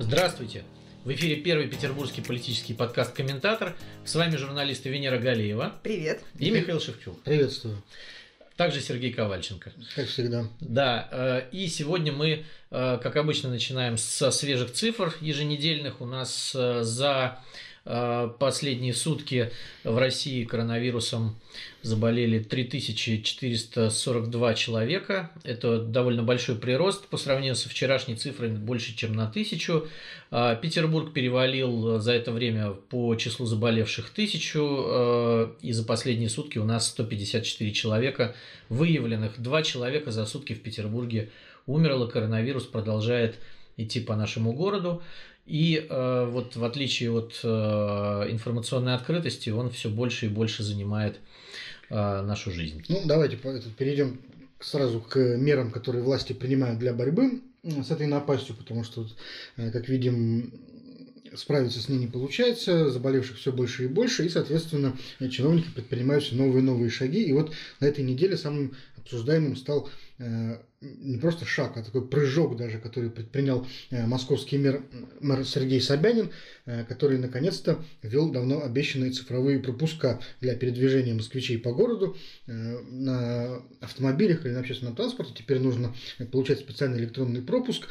Здравствуйте! В эфире первый петербургский политический подкаст «Комментатор». С вами журналисты Венера Галеева. Привет. И Михаил Шевчук. Приветствую. Также Сергей Ковальченко. Как всегда. Да, э, и сегодня мы, э, как обычно, начинаем со свежих цифр еженедельных. У нас э, за последние сутки в России коронавирусом заболели 3442 человека. Это довольно большой прирост по сравнению со вчерашней цифрой больше, чем на тысячу. Петербург перевалил за это время по числу заболевших тысячу, и за последние сутки у нас 154 человека выявленных. Два человека за сутки в Петербурге умерло, коронавирус продолжает идти по нашему городу. И э, вот в отличие от э, информационной открытости, он все больше и больше занимает э, нашу жизнь. Ну, давайте перейдем сразу к мерам, которые власти принимают для борьбы с этой напастью, потому что, э, как видим, справиться с ней не получается, заболевших все больше и больше, и, соответственно, чиновники предпринимают все новые и новые шаги. И вот на этой неделе самым обсуждаемым стал э, не просто шаг, а такой прыжок даже, который предпринял э, московский мэр, мэр Сергей Собянин, э, который наконец-то ввел давно обещанные цифровые пропуска для передвижения москвичей по городу на автомобилях или на общественном транспорте. Теперь нужно получать специальный электронный пропуск.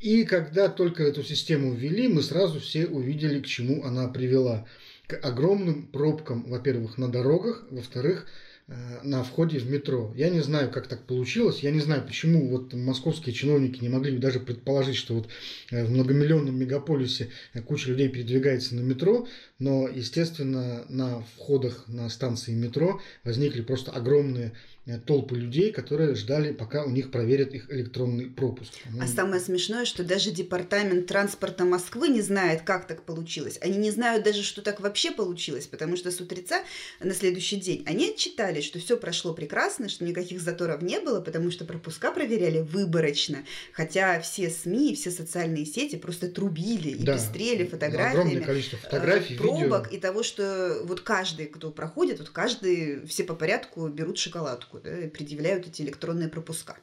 И когда только эту систему ввели, мы сразу все увидели, к чему она привела. К огромным пробкам, во-первых, на дорогах, во-вторых, Э, на входе в метро. Я не знаю, как так получилось, я не знаю, почему вот московские чиновники не могли даже предположить, что вот э, в многомиллионном мегаполисе куча людей передвигается на метро, но, естественно, на входах на станции метро возникли просто огромные Э, толпы людей, которые ждали, пока у них проверят их электронный пропуск. Ну, а самое смешное, что даже департамент транспорта Москвы не знает, как так получилось. Они не знают даже, что так вообще получилось, потому что с утреца на следующий день они отчитали, что все прошло прекрасно, что никаких заторов не было, потому что пропуска проверяли выборочно, хотя все СМИ и все социальные сети просто трубили и да, пестрели фотографиями. Огромное количество фотографий, пробок видео. и того, что вот каждый, кто проходит, вот каждый, все по порядку берут шоколадку предъявляют эти электронные пропуска.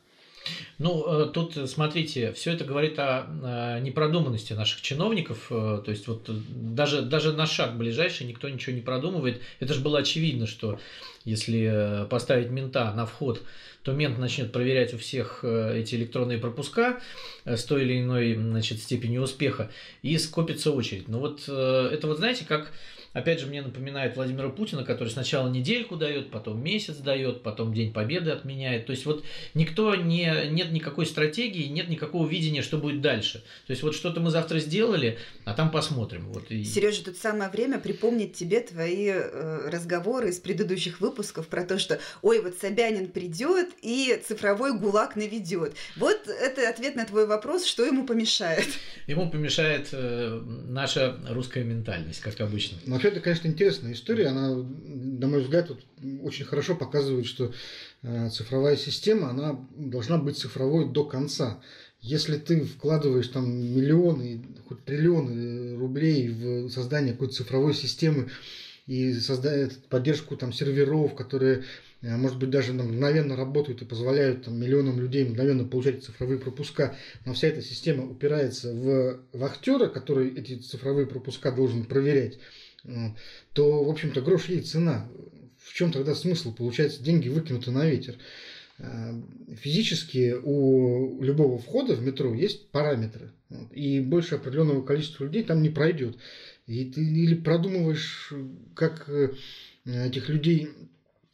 Ну, э, тут, смотрите, все это говорит о непродуманности наших чиновников. Э, то есть, вот даже, даже на шаг ближайший никто ничего не продумывает. Это же было очевидно, что если э, поставить мента на вход, то мент начнет проверять у всех эти электронные пропуска с той или иной значит, степенью успеха, и скопится очередь. Но вот это вот знаете, как Опять же, мне напоминает Владимира Путина, который сначала недельку дает, потом месяц дает, потом День Победы отменяет. То есть вот никто не, нет никакой стратегии, нет никакого видения, что будет дальше. То есть вот что-то мы завтра сделали, а там посмотрим. Вот и... Сережа, тут самое время припомнить тебе твои э, разговоры из предыдущих выпусков про то, что ой, вот Собянин придет и цифровой гулаг наведет. Вот это ответ на твой вопрос, что ему помешает. Ему помешает э, наша русская ментальность, как обычно. Вообще, это, конечно, интересная история. Она, на мой взгляд, вот, очень хорошо показывает, что э, цифровая система, она должна быть цифровой до конца. Если ты вкладываешь там миллионы, хоть триллионы рублей в создание какой-то цифровой системы и создает поддержку там серверов, которые э, может быть, даже мгновенно работают и позволяют там, миллионам людей мгновенно получать цифровые пропуска, но вся эта система упирается в вахтера, который эти цифровые пропуска должен проверять, то, в общем-то, грош ей цена. В чем тогда смысл? Получается, деньги выкинуты на ветер. А, физически у любого входа в метро есть параметры. И больше определенного количества людей там не пройдет. И ты или продумываешь, как э, этих людей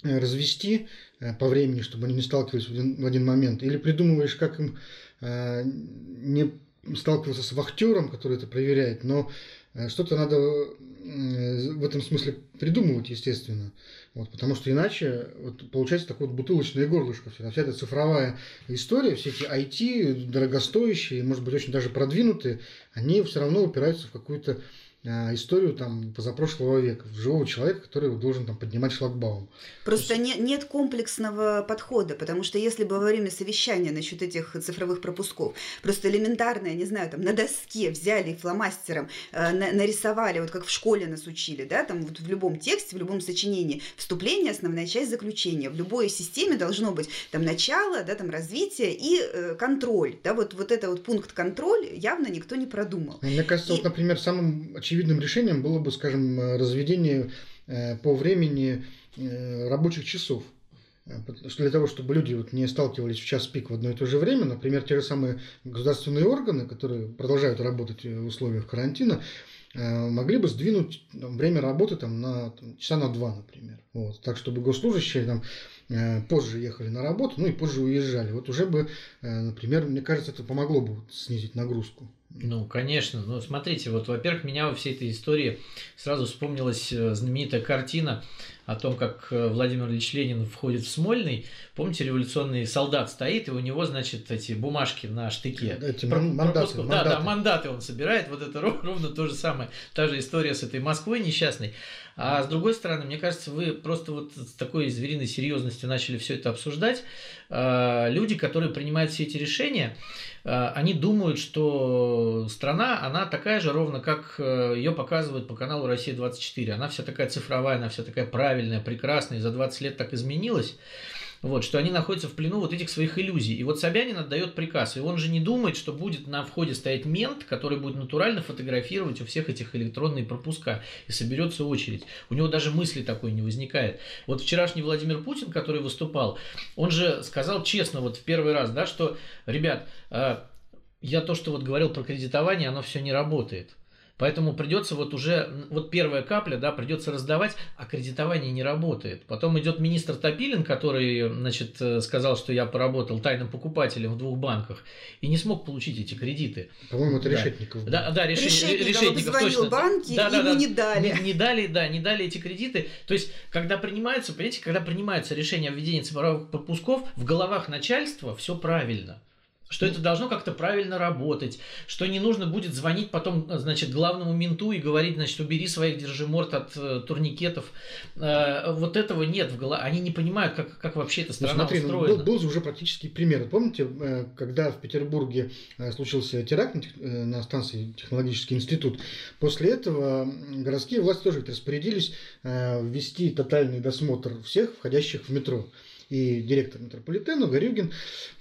э, развести э, по времени, чтобы они не сталкивались в один, в один момент, или придумываешь, как им не сталкиваться с вахтером, который это проверяет, но что-то надо в этом смысле придумывать, естественно. Вот, потому что иначе вот, получается такое вот бутылочное горлышко. Вся, вся эта цифровая история, все эти IT, дорогостоящие, может быть, очень даже продвинутые, они все равно упираются в какую-то э, историю там позапрошлого века, живого человека, который должен там поднимать шлагбаум. Просто есть... не, нет комплексного подхода, потому что если бы во время совещания насчет этих цифровых пропусков просто элементарно, я не знаю, там на доске взяли фломастером, э, на, нарисовали, вот как в школе нас учили, да, там вот в любом тексте, в любом сочинении, вступление, основная часть, заключения. В любой системе должно быть там начало, да, там развитие и э, контроль, да, вот, вот это вот пункт контроль явно никто не продумал. Мне кажется, и... вот, например, самым очевидным решением было бы, скажем, разведение э, по времени э, рабочих часов. Э, для того, чтобы люди вот не сталкивались в час пик в одно и то же время, например, те же самые государственные органы, которые продолжают работать в условиях карантина, могли бы сдвинуть время работы там, на там, часа на два, например. Вот, так, чтобы госслужащие там, позже ехали на работу, ну и позже уезжали. Вот уже бы, например, мне кажется, это помогло бы снизить нагрузку. Ну, конечно. Ну, смотрите, вот, во-первых, меня во всей этой истории сразу вспомнилась э, знаменитая картина о том, как э, Владимир Ильич Ленин входит в Смольный. Помните, революционный солдат стоит, и у него, значит, эти бумажки на штыке. Эти мандаты, мандаты. Да, да, мандаты он собирает. Вот это ровно то же самое. Та же история с этой Москвой несчастной. А с другой стороны, мне кажется, вы просто вот с такой звериной серьезностью начали все это обсуждать. А, люди, которые принимают все эти решения, а, они думают, что страна, она такая же ровно, как э, ее показывают по каналу «Россия-24». Она вся такая цифровая, она вся такая правильная, прекрасная, и за 20 лет так изменилась вот, что они находятся в плену вот этих своих иллюзий. И вот Собянин отдает приказ, и он же не думает, что будет на входе стоять мент, который будет натурально фотографировать у всех этих электронные пропуска, и соберется очередь. У него даже мысли такой не возникает. Вот вчерашний Владимир Путин, который выступал, он же сказал честно, вот в первый раз, да, что, ребят, э, я то, что вот говорил про кредитование, оно все не работает. Поэтому придется вот уже, вот первая капля, да, придется раздавать, а кредитование не работает. Потом идет министр Топилин, который, значит, э, сказал, что я поработал тайным покупателем в двух банках и не смог получить эти кредиты. По-моему, это да. Решетников. Да, да, реш... Решетников, Решетников точно. банки, да, да, ему да, не дали. Не, не дали, да, не дали эти кредиты. То есть, когда принимаются, понимаете, когда принимаются решения о введении цифровых пропусков, в головах начальства все правильно что это должно как-то правильно работать, что не нужно будет звонить потом, значит, главному менту и говорить, значит, убери своих держиморт от э, турникетов. Э, вот этого нет в голове. Они не понимают, как, как вообще эта страна ну, смотри, устроена. Ну, был, был же уже практический пример. Помните, э, когда в Петербурге э, случился теракт э, на станции Технологический институт, после этого городские власти тоже распорядились ввести тотальный досмотр всех входящих в метро и директор метрополитена Горюгин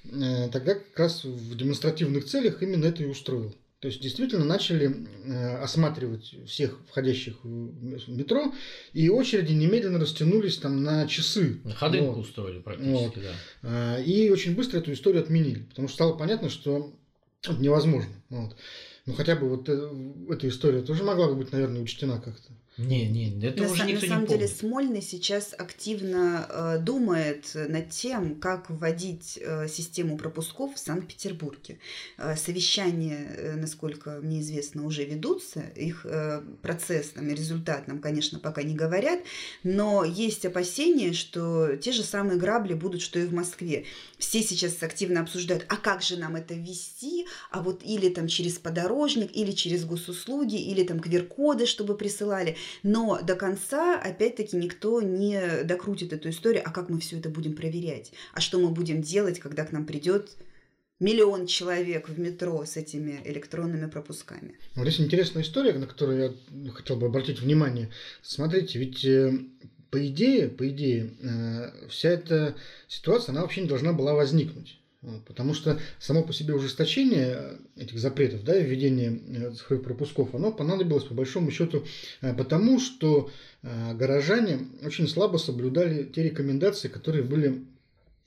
э, тогда как раз в демонстративных целях именно это и устроил. То есть действительно начали э, осматривать всех входящих в метро, и очереди немедленно растянулись там на часы. Ходынку вот. устроили практически, вот. да. Э, и очень быстро эту историю отменили, потому что стало понятно, что это невозможно. Вот. Ну хотя бы вот эта история тоже могла бы быть, наверное, учтена как-то. Не, не, это на, уже никто на самом не деле помнит. Смольный сейчас активно э, думает над тем, как вводить э, систему пропусков в Санкт-Петербурге. Э, совещания, э, насколько мне известно, уже ведутся. Их э, процесс нам и результат нам, конечно, пока не говорят, но есть опасения, что те же самые грабли будут, что и в Москве. Все сейчас активно обсуждают, а как же нам это ввести, а вот или там через подорожник, или через госуслуги, или там QR-коды, чтобы присылали. Но до конца, опять-таки, никто не докрутит эту историю, а как мы все это будем проверять? А что мы будем делать, когда к нам придет миллион человек в метро с этими электронными пропусками. Вот здесь интересная история, на которую я хотел бы обратить внимание. Смотрите, ведь э, по идее, по идее, э, вся эта ситуация, она вообще не должна была возникнуть. Потому что само по себе ужесточение этих запретов, да, введение э, цифровых пропусков, оно понадобилось по большому счету э, потому, что э, горожане очень слабо соблюдали те рекомендации, которые были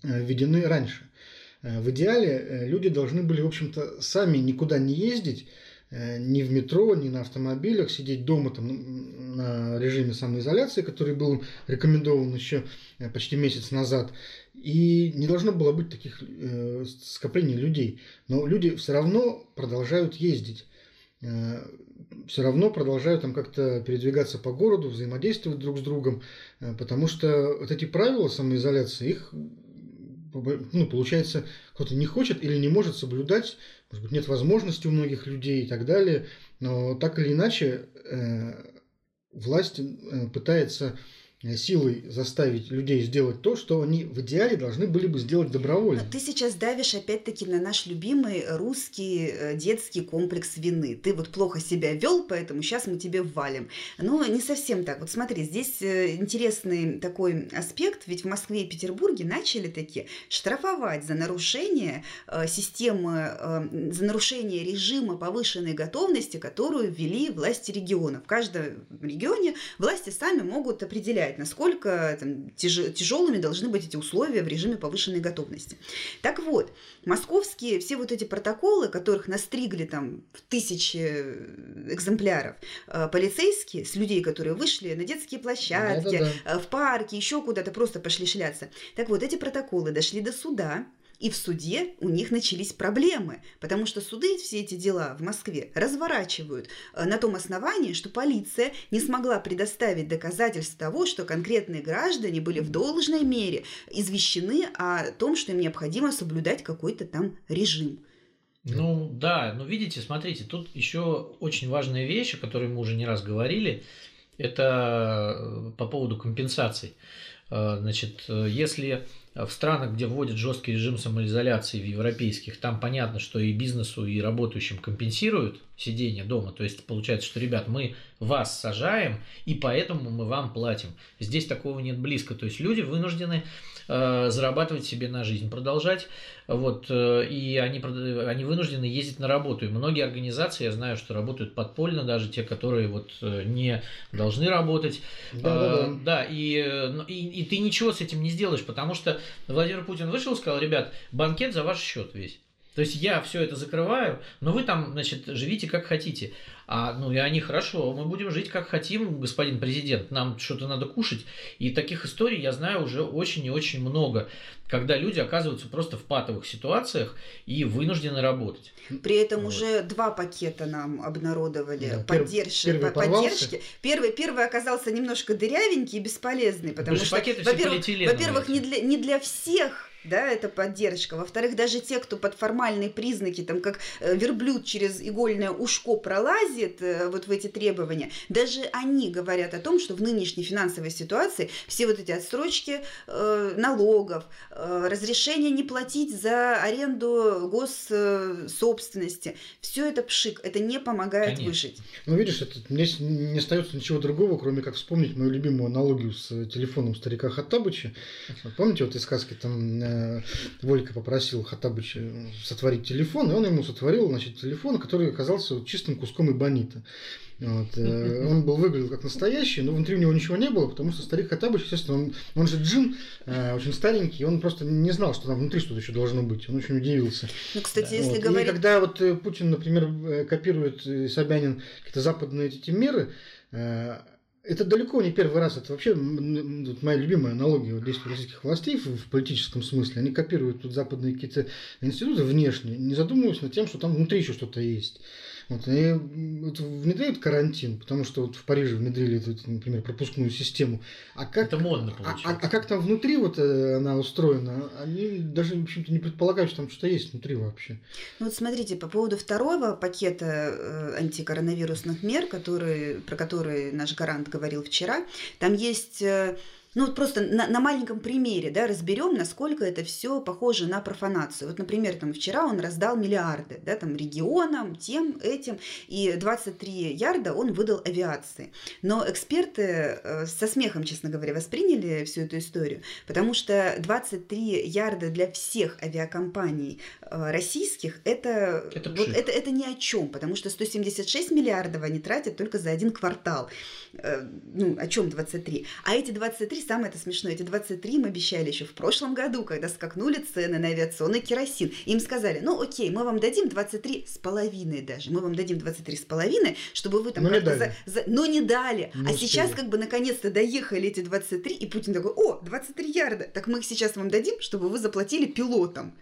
введены раньше. В идеале люди должны были, в общем-то, сами никуда не ездить, ни в метро, ни на автомобилях, сидеть дома там, режиме самоизоляции, который был рекомендован еще почти месяц назад, и не должно было быть таких э, скоплений людей. Но люди все равно продолжают ездить. Э, все равно продолжают там как-то передвигаться по городу, взаимодействовать друг с другом. Э, потому что вот эти правила самоизоляции, их ну, получается, кто-то не хочет или не может соблюдать, может быть, нет возможности у многих людей и так далее, но так или иначе э, власть э, пытается силой заставить людей сделать то, что они в идеале должны были бы сделать добровольно. Но ты сейчас давишь опять-таки на наш любимый русский э, детский комплекс вины. Ты вот плохо себя вел, поэтому сейчас мы тебе валим. Но не совсем так. Вот смотри, здесь э, интересный такой аспект, ведь в Москве и Петербурге начали таки штрафовать за нарушение системы, за нарушение режима повышенной готовности, которую ввели власти региона. В каждом регионе власти сами могут определять, определяет, насколько там, тяж, тяжелыми должны быть эти условия в режиме повышенной готовности. Так вот, московские все вот эти протоколы, которых настригли там в тысячи экземпляров, э, полицейские с людей, которые вышли на детские площадки, да, да, да. в парке, еще куда-то просто пошли шляться. Так вот, эти протоколы дошли до суда, и в суде у них начались проблемы, потому что суды все эти дела в Москве разворачивают э, на том основании, что полиция не смогла предоставить доказательств того, что конкретные граждане были в должной мере извещены о том, что им необходимо соблюдать какой-то там режим. Ну да, ну видите, смотрите, тут еще очень важная вещь, о которой мы уже не раз говорили, это э, по поводу компенсаций. Э, значит, если в странах, где вводят жесткий режим самоизоляции, в европейских, там понятно, что и бизнесу, и работающим компенсируют сидение дома. То есть получается, что, ребят, мы вас сажаем, и поэтому мы вам платим. Здесь такого нет близко. То есть люди вынуждены э, зарабатывать себе на жизнь, продолжать. Вот, э, и они, они вынуждены ездить на работу. И многие организации, я знаю, что работают подпольно, даже те, которые вот э, не должны работать. Да, да, да. да и, э, и, и ты ничего с этим не сделаешь, потому что Владимир Путин вышел и сказал, ребят, банкет за ваш счет весь. То есть я все это закрываю, но вы там, значит, живите как хотите. А, ну и они хорошо, мы будем жить как хотим, господин президент, нам что-то надо кушать. И таких историй я знаю уже очень и очень много, когда люди оказываются просто в патовых ситуациях и вынуждены работать. При этом вот. уже два пакета нам обнародовали да, поддержки. Первый, поддержки. Первый, первый оказался немножко дырявенький и бесполезный, потому что, во-первых, во-первых, не для, не для всех да, это поддержка. Во-вторых, даже те, кто под формальные признаки, там, как э, верблюд через игольное ушко пролазит э, вот в эти требования, даже они говорят о том, что в нынешней финансовой ситуации все вот эти отсрочки э, налогов, э, разрешение не платить за аренду госсобственности, все это пшик, это не помогает Конечно. выжить. Ну, видишь, это, мне не остается ничего другого, кроме как вспомнить мою любимую аналогию с телефоном старика Хаттабыча. Помните вот из сказки там э, Э, Волька попросил Хаттабыча сотворить телефон, и он ему сотворил значит, телефон, который оказался чистым куском эбонита. Вот. Э, он был выглядел как настоящий, но внутри у него ничего не было, потому что старик Хаттабыч, естественно, он, он же джин, э, очень старенький, он просто не знал, что там внутри что-то еще должно быть. Он очень удивился. Ну, кстати, если вот. говорить... И когда вот Путин, например, копирует Собянин какие-то западные эти меры, это далеко не первый раз. Это вообще моя любимая аналогия вот действий российских властей в, политическом смысле. Они копируют тут западные какие-то институты внешне, не задумываясь над тем, что там внутри еще что-то есть. Вот, и вот внедряют карантин, потому что вот в Париже внедрили, эту, например, пропускную систему. А как, Это модно получается. А, а, а как там внутри вот э, она устроена, они даже, в общем-то, не предполагают, что там что-то есть внутри вообще. Ну вот смотрите, по поводу второго пакета э, антикоронавирусных мер, которые, про которые наш гарант говорил вчера, там есть э, ну просто на, на маленьком примере да, разберем, насколько это все похоже на профанацию. Вот, например, там вчера он раздал миллиарды да, там, регионам, тем, этим, и 23 ярда он выдал авиации. Но эксперты э, со смехом, честно говоря, восприняли всю эту историю, потому что 23 ярда для всех авиакомпаний российских это, это, вот, это, это ни о чем, потому что 176 миллиардов они тратят только за один квартал. Э, ну, о чем 23? А эти 23 самое это смешное, эти 23 им обещали еще в прошлом году, когда скакнули цены на авиационный керосин. Им сказали, ну окей, мы вам дадим 23 с половиной даже, мы вам дадим 23 с половиной, чтобы вы там но как-то за, за... Но не дали. Не а успели. сейчас как бы наконец-то доехали эти 23, и Путин такой, о, 23 ярда, так мы их сейчас вам дадим, чтобы вы заплатили пилотам.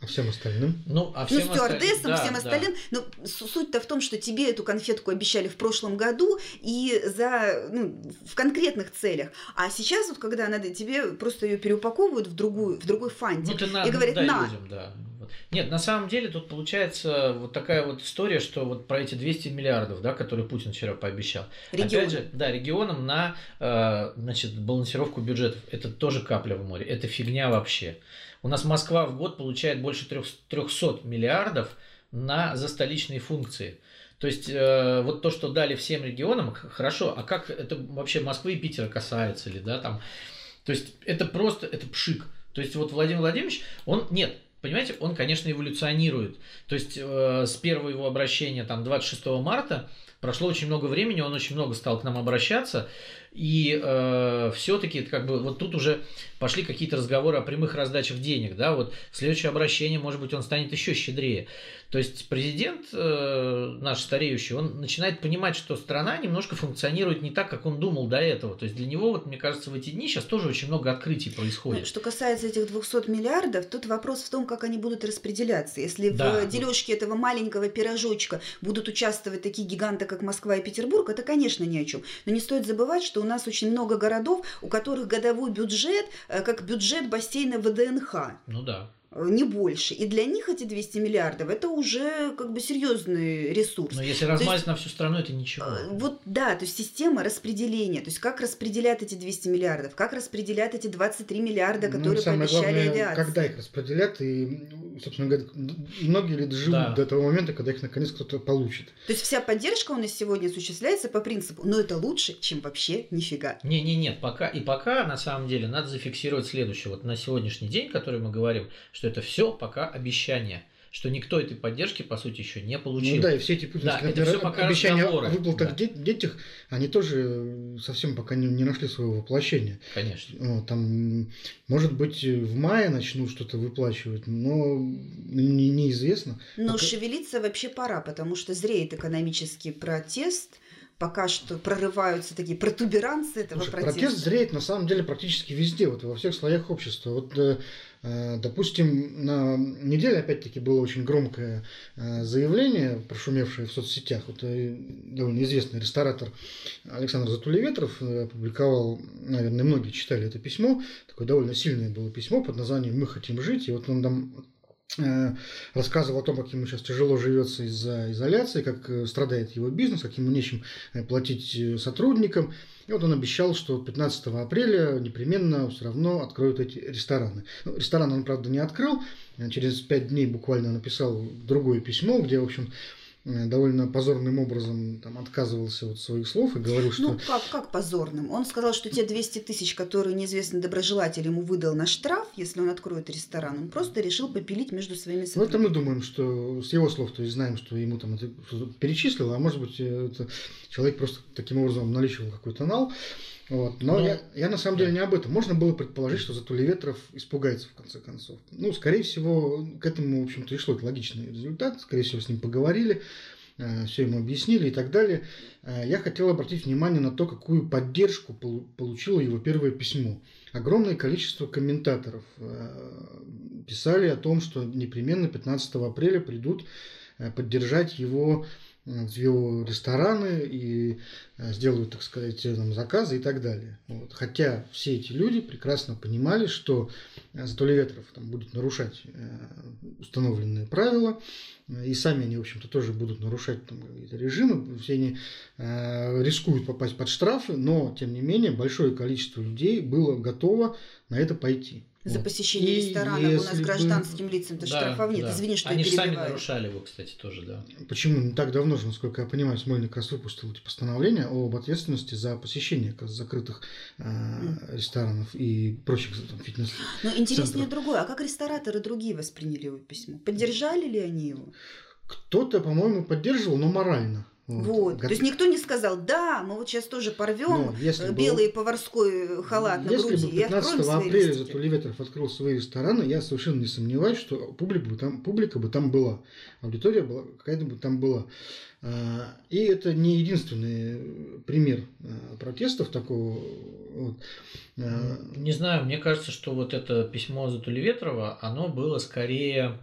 А всем остальным? Ну, а Ну, всем стюардессам, остальным- всем да, остальным. Но суть-то в том, что тебе эту конфетку обещали в прошлом году и за, ну, в конкретных целях. А сейчас вот, когда надо, тебе просто ее переупаковывают в другую, в другой да. фантик. Ну, ты на, и говорят, дай на. людям, да. Нет, на самом деле тут получается вот такая вот история, что вот про эти 200 миллиардов, да, которые Путин вчера пообещал. Регионы. Опять же, да, регионам на э, значит, балансировку бюджетов. Это тоже капля в море. Это фигня вообще. У нас Москва в год получает больше трех- 300 миллиардов на застоличные функции. То есть э, вот то, что дали всем регионам, хорошо, а как это вообще Москвы и Питера касается ли, да, там. То есть это просто, это пшик. То есть вот Владимир Владимирович, он, нет, понимаете, он, конечно, эволюционирует. То есть э, с первого его обращения, там, 26 марта, прошло очень много времени, он очень много стал к нам обращаться, и все-таки как бы вот тут уже пошли какие-то разговоры о прямых раздачах денег, да, вот в следующее обращение, может быть, он станет еще щедрее. То есть президент э, наш стареющий, он начинает понимать, что страна немножко функционирует не так, как он думал до этого. То есть для него, вот, мне кажется, в эти дни сейчас тоже очень много открытий Ну, происходит. Что касается этих 200 миллиардов, тут вопрос в том, как они будут распределяться. Если Да. в дележке этого маленького пирожочка будут участвовать такие гиганты, как Москва и Петербург, это, конечно, ни о чем. Но не стоит забывать, что нас очень много городов, у которых годовой бюджет, э, как бюджет бассейна ВДНХ. Ну да. Э, не больше. И для них эти 200 миллиардов это уже как бы серьезный ресурс. Но если размазать на всю страну, это ничего. Э, Вот да, то есть система распределения, то есть как распределяют эти 200 миллиардов, как распределяют эти 23 миллиарда, Ну, которые самое пообещали главное, авиации. когда их распределят, и, собственно говоря, многие ли доживут Да. до того момента, когда их наконец кто-то получит. То есть вся поддержка у нас сегодня осуществляется по принципу, но это лучше, чем вообще нифига. Не, не, нет, пока и пока на самом деле надо зафиксировать следующее. Вот на сегодняшний день, который мы говорим, что это все пока обещание, что никто этой поддержки по сути еще не получил. Ну да, и все эти Да, путинские это например, всё пока обещания разговоры, о выплатах да. де- детях, они тоже совсем пока не, не нашли своего воплощения. Конечно. Вот, там, может быть, в мае начнут что-то выплачивать, но не- неизвестно. Но Пока- шевелиться вообще пора, потому что зреет экономический протест, пока что прорываются такие протуберанцы этого Слушай, протеста. протест зреет на самом деле практически везде, вот во всех слоях общества. Вот, э, э, допустим, на неделе опять-таки было очень громкое э, заявление, прошумевшее в соцсетях. Вот э, довольно известный ресторатор Александр Затулеветров опубликовал, наверное, многие читали это письмо, такое довольно сильное было письмо под названием «Мы хотим жить», и вот он там рассказывал о том, как ему сейчас тяжело живется из-за изоляции, как э, страдает его бизнес, как ему нечем э, платить э, сотрудникам. И вот он обещал, что 15 апреля непременно все равно откроют эти рестораны. Ну, ресторан он, правда, не открыл. Э, Через пять дней буквально написал другое письмо, где, в общем, э, довольно позорным образом там, отказывался от своих слов и говорил, что Ну, как, как позорным? Он сказал, что те 200 тысяч, которые неизвестный доброжелатель ему выдал на штраф, если он откроет ресторан, он просто решил попилить между своими Ну, это сотрудниками. мы думаем, что с его слов, то есть знаем, что ему там это перечислило, а может быть, э, это человек просто таким образом наличивал какой-то нал. Вот. Но Ну, я, я на самом деле не об этом. Можно было предположить, что Затулеветров испугается в конце концов. Ну, скорее всего, к этому, в общем-то, и шло это логичный результат. Скорее всего, с ним поговорили, все ему объяснили и так далее. Э, Я хотел обратить внимание на то, какую поддержку полу- получило его первое письмо. Огромное количество комментаторов э, писали о том, что непременно 15 апреля придут э, поддержать его э, в его рестораны и э, сделают, так сказать, э, там, заказы и так далее. Вот. Хотя все эти люди прекрасно понимали, что э, Затулеветров там будет нарушать установленные правила, и сами они, в общем-то, тоже будут нарушать там, какие-то режимы, все они рискуют попасть под штрафы, но, тем не менее, большое количество людей было готово на это пойти. За посещение И ресторана у нас если бы- гражданским лицам-то Да, штрафов нет. да. Извини, что Они я же сами перебиваю. нарушали его, кстати, тоже, да. Почему не так давно же, насколько я понимаю, Смольный как раз выпустил эти постановления об ответственности за посещение закрытых э, ресторанов и прочих там, фитнес. Но интереснее другое. А как рестораторы другие восприняли его письмо? Поддержали ли они его? Кто-то, по-моему, поддерживал, но морально. Вот. То есть никто не сказал, да, мы вот сейчас тоже порвем ну, белый бы, поварской халат на если груди бы 15 апреля Затулий Ветров открыл свои рестораны, я совершенно не сомневаюсь, что публика бы там, публика бы там была, аудитория была, какая-то бы там была. А, и это не единственный пример а, протестов такого. Вот. А, не знаю, мне кажется, что вот это письмо Затули Ветрова, оно было скорее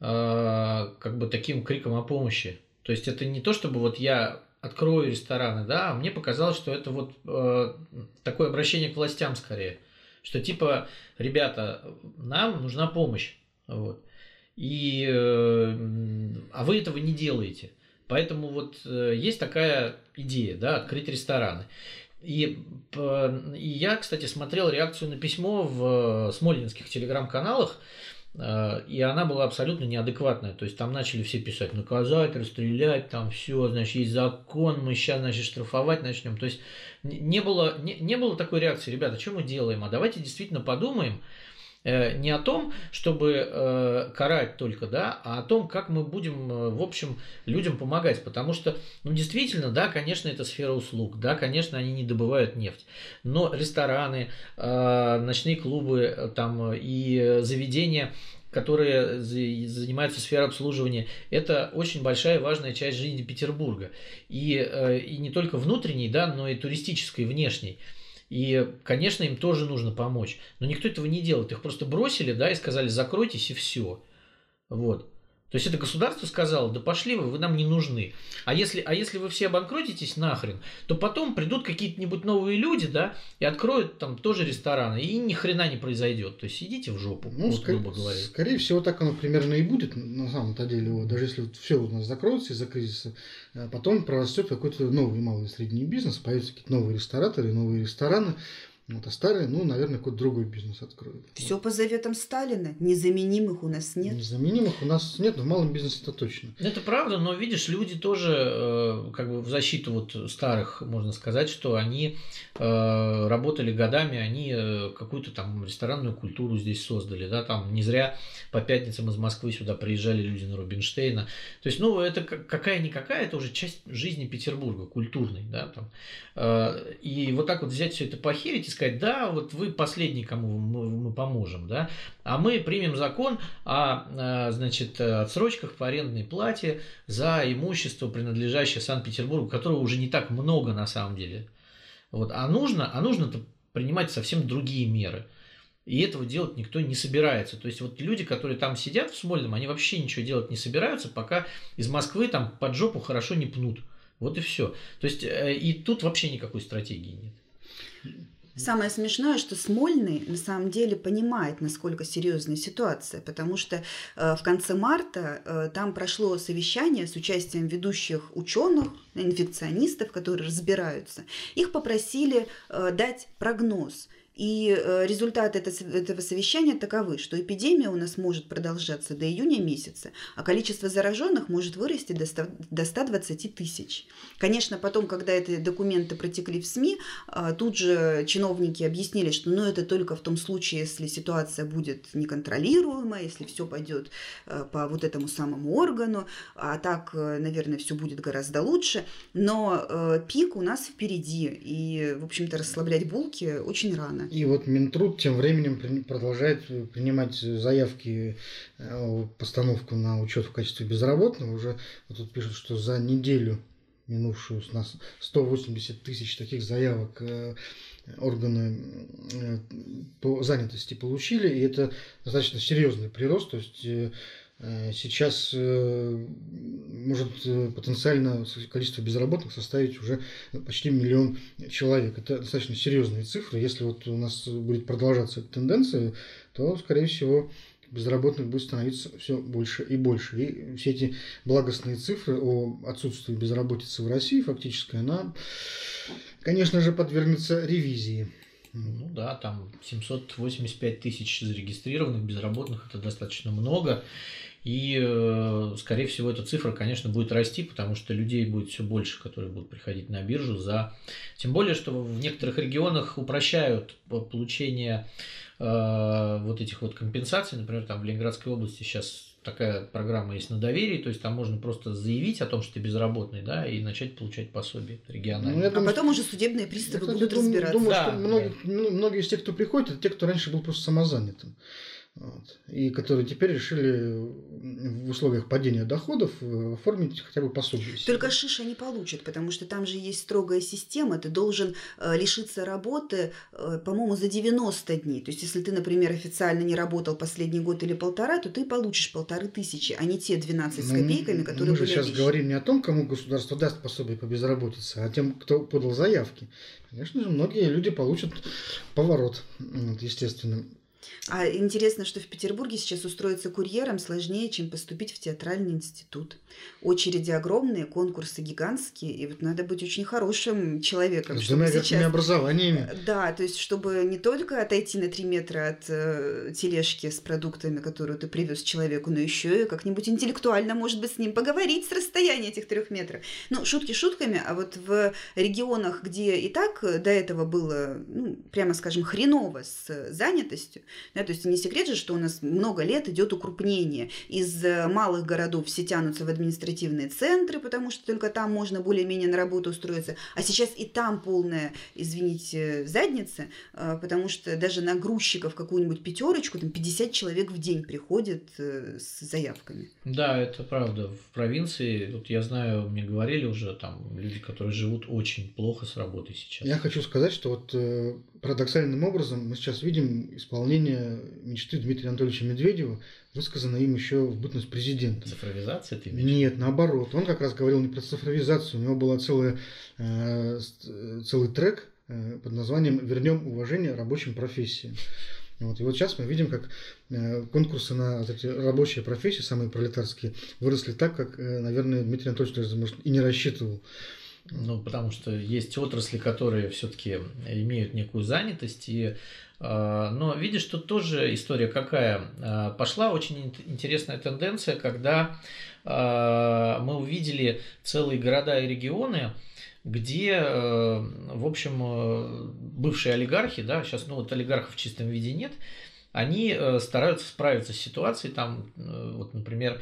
как бы таким криком о помощи. То есть это не то, чтобы вот я открою рестораны, да, а мне показалось, что это вот э, такое обращение к властям скорее, что типа, ребята, нам нужна помощь, вот, и, э, а вы этого не делаете, поэтому вот э, есть такая идея, да, открыть рестораны. И, и я, кстати, смотрел реакцию на письмо в смольнинских телеграм-каналах, Э, и она была абсолютно неадекватная. То есть там начали все писать, наказать, расстрелять, там все, значит, есть закон, мы сейчас, значит, штрафовать начнем. То есть не было, не, не было такой реакции, ребята, что мы делаем? А давайте действительно подумаем, Э, не о том, чтобы э, карать только, да, а о том, как мы будем, э, в общем, людям помогать. Потому что, ну, действительно, да, конечно, это сфера услуг, да, конечно, они не добывают нефть. Но рестораны, ночные клубы там и заведения, которые занимаются сферой обслуживания, это очень большая важная часть жизни Петербурга. И, и не только внутренней, да, но и туристической, внешней. И, конечно, им тоже нужно помочь. Но никто этого не делает. Их просто бросили, да, и сказали, закройтесь, и все. Вот. То есть это государство сказало, да пошли вы, вы нам не нужны. А если, а если вы все обанкротитесь нахрен, то потом придут какие-нибудь новые люди, да, и откроют там тоже рестораны, и ни хрена не произойдет. То есть идите в жопу, ну, вот, скорее, грубо говоря. Скорее всего, так оно примерно и будет, на самом-то деле. Вот, даже если вот все у нас закроется из-за кризиса, а потом прорастет какой-то новый малый и средний бизнес, появятся какие-то новые рестораторы, новые рестораны, вот, а старые, ну, наверное, какой-то другой бизнес откроют. Все по заветам Сталина. Незаменимых у нас нет. Незаменимых у нас нет, но в малом бизнесе это точно. Это правда, но видишь, люди тоже, э, как бы в защиту вот старых, можно сказать, что они э, работали годами, они э, какую-то там ресторанную культуру здесь создали, да, там не зря по пятницам из Москвы сюда приезжали люди на Рубинштейна. То есть, ну, это какая-никакая, это уже часть жизни Петербурга, культурной, да, там. И вот так вот взять все это похерить и сказать, да, вот вы последний, кому мы, мы поможем, да, а мы примем закон о, а, значит, отсрочках по арендной плате за имущество, принадлежащее Санкт-Петербургу, которого уже не так много на самом деле. Вот. А нужно, а нужно принимать совсем другие меры. И этого делать никто не собирается. То есть вот люди, которые там сидят в Смольном, они вообще ничего делать не собираются, пока из Москвы там под жопу хорошо не пнут. Вот и все. То есть э, и тут вообще никакой стратегии нет. Самое смешное, что Смольный на самом деле понимает, насколько серьезная ситуация, потому что э, в конце марта э, там прошло совещание с участием ведущих ученых, инфекционистов, которые разбираются. Их попросили э, дать прогноз – и э, результаты этого совещания таковы, что эпидемия у нас может продолжаться до июня месяца, а количество зараженных может вырасти до 120 тысяч. Конечно, потом, когда эти документы протекли в СМИ, а, тут же чиновники объяснили, что ну, это только в том случае, если ситуация будет неконтролируемая, если все пойдет э, по вот этому самому органу, а так, э, наверное, все будет гораздо лучше. Но пик у нас впереди, и, в общем-то, расслаблять булки очень рано понятно. И вот Минтруд тем временем продолжает принимать заявки э, постановку на учет в качестве безработного. Уже вот тут пишут, что за неделю минувшую у нас 180 тысяч таких заявок э, органы э, по занятости получили, и это достаточно серьезный прирост, то есть Э, сейчас э, может э, потенциально количество безработных составить уже почти миллион человек. Это достаточно серьезные цифры. Если вот у нас будет продолжаться эта тенденция, то, скорее всего, безработных будет становиться все больше и больше. И все эти благостные цифры о отсутствии безработицы в России фактически, она, конечно же, подвергнется ревизии. Ну да, там 785 тысяч зарегистрированных безработных, это достаточно много. И, э, скорее всего, эта цифра, конечно, будет расти, потому что людей будет все больше, которые будут приходить на биржу за... Тем более, что в некоторых регионах упрощают получение э, вот этих вот компенсаций. Например, там в Ленинградской области сейчас такая программа есть на доверии, то есть там можно просто заявить о том, что ты безработный, да, и начать получать пособие региональное. Ну, а думаю, потом уже судебные приставы будут дум, разбираться. Думаю, да, что многие, да. Многие из тех, кто приходит, это те, кто раньше был просто самозанятым. Вот. И которые теперь решили в условиях падения доходов э, оформить хотя бы пособие. Только шиша не получат, потому что там же есть строгая система. Ты должен э, лишиться работы, э, по-моему, за 90 дней. То есть, если ты, например, официально не работал последний год или полтора, то ты получишь полторы тысячи, а не те 12 с ну, копейками, которые Мы же сейчас обещаны. говорим не о том, кому государство даст пособие по безработице, а тем, кто подал заявки. Конечно же, многие люди получат поворот, естественно. А интересно, что в Петербурге сейчас устроиться курьером сложнее, чем поступить в театральный институт. Очереди огромные, конкурсы гигантские, и вот надо быть очень хорошим человеком. С двумя сейчас... образованиями. Да, то есть чтобы не только отойти на три метра от э, тележки с продуктами, которую ты привез человеку, но еще и как-нибудь интеллектуально, может быть, с ним поговорить с расстояния этих трех метров. Ну, шутки шутками, а вот в регионах, где и так до этого было, ну, прямо скажем, хреново с занятостью, да, то есть не секрет же, что у нас много лет идет укрупнение. Из э, малых городов все тянутся в административные центры, потому что только там можно более-менее на работу устроиться. А сейчас и там полная, извините, задница, э, потому что даже на грузчиков какую-нибудь пятерочку, там 50 человек в день приходит э, с заявками. Да, это правда. В провинции, вот я знаю, мне говорили уже там люди, которые живут очень плохо с работой сейчас. Я хочу сказать, что вот парадоксальным образом мы сейчас видим исполнение мечты Дмитрия Анатольевича Медведева, высказанной им еще в бытность президента. Цифровизация ты имеешь? Нет, наоборот. Он как раз говорил не про цифровизацию, у него был целый, э, целый трек э, под названием «Вернем уважение рабочим профессиям». Вот. И вот сейчас мы видим, как э, конкурсы на вот эти рабочие профессии, самые пролетарские, выросли так, как, наверное, Дмитрий Анатольевич и не рассчитывал. Ну, потому что есть отрасли, которые все-таки имеют некую занятость. И, э, но видишь, тут тоже история какая. Э, пошла очень интересная тенденция, когда э, мы увидели целые города и регионы, где, в общем, бывшие олигархи, да, сейчас ну, вот олигархов в чистом виде нет, они стараются справиться с ситуацией. Там, вот, например,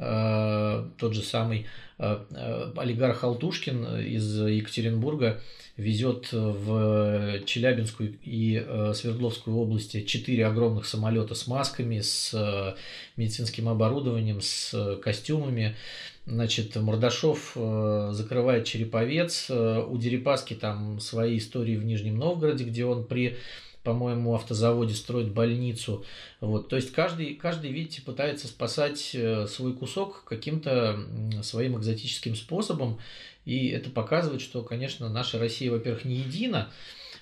тот же самый Э, э, олигарх Алтушкин из Екатеринбурга везет в Челябинскую и э, Свердловскую области четыре огромных самолета с масками, с медицинским оборудованием, с костюмами. Значит, Мордашов закрывает Череповец. У Дерипаски там свои истории в Нижнем Новгороде, где он при по-моему, автозаводе строит больницу. Вот. То есть каждый, каждый, видите, пытается спасать э, свой кусок каким-то своим экзотическим способом. И это показывает, что, конечно, наша Россия, во-первых, не едина,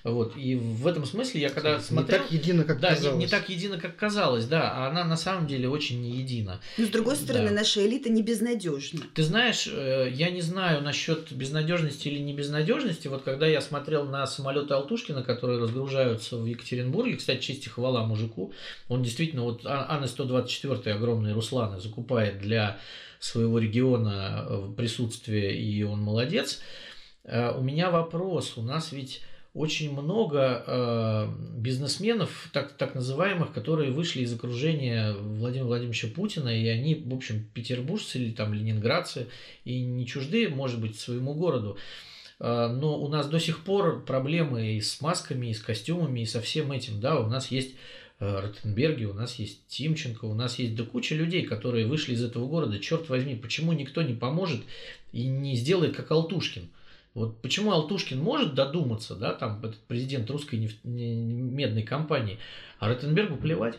вот. И в этом смысле я когда смотрел... Не так едино, как да, казалось. Не, не так едино, как казалось, да. А она на самом деле очень не едина. Но с другой стороны, да. наша элита не безнадежна. Ты знаешь, э, я не знаю насчет безнадежности или не безнадежности. Вот когда я смотрел на самолеты Алтушкина, которые разгружаются в Екатеринбурге, кстати, честь и хвала мужику, он действительно, вот Ан-124 огромные Русланы закупает для своего региона э, присутствие, и он молодец. Э, у меня вопрос, у нас ведь очень много э, бизнесменов, так, так называемых, которые вышли из окружения Владимира Владимировича Путина, и они, в общем, петербуржцы или там ленинградцы, и не чужды, может быть, своему городу. Э, но у нас до сих пор проблемы и с масками, и с костюмами, и со всем этим. Да, у нас есть э, Ротенберги, у нас есть Тимченко, у нас есть да куча людей, которые вышли из этого города. Черт возьми, почему никто не поможет и не сделает, как Алтушкин? Вот почему Алтушкин может додуматься, да, там этот президент русской нефть, медной компании, а Ротенбергу плевать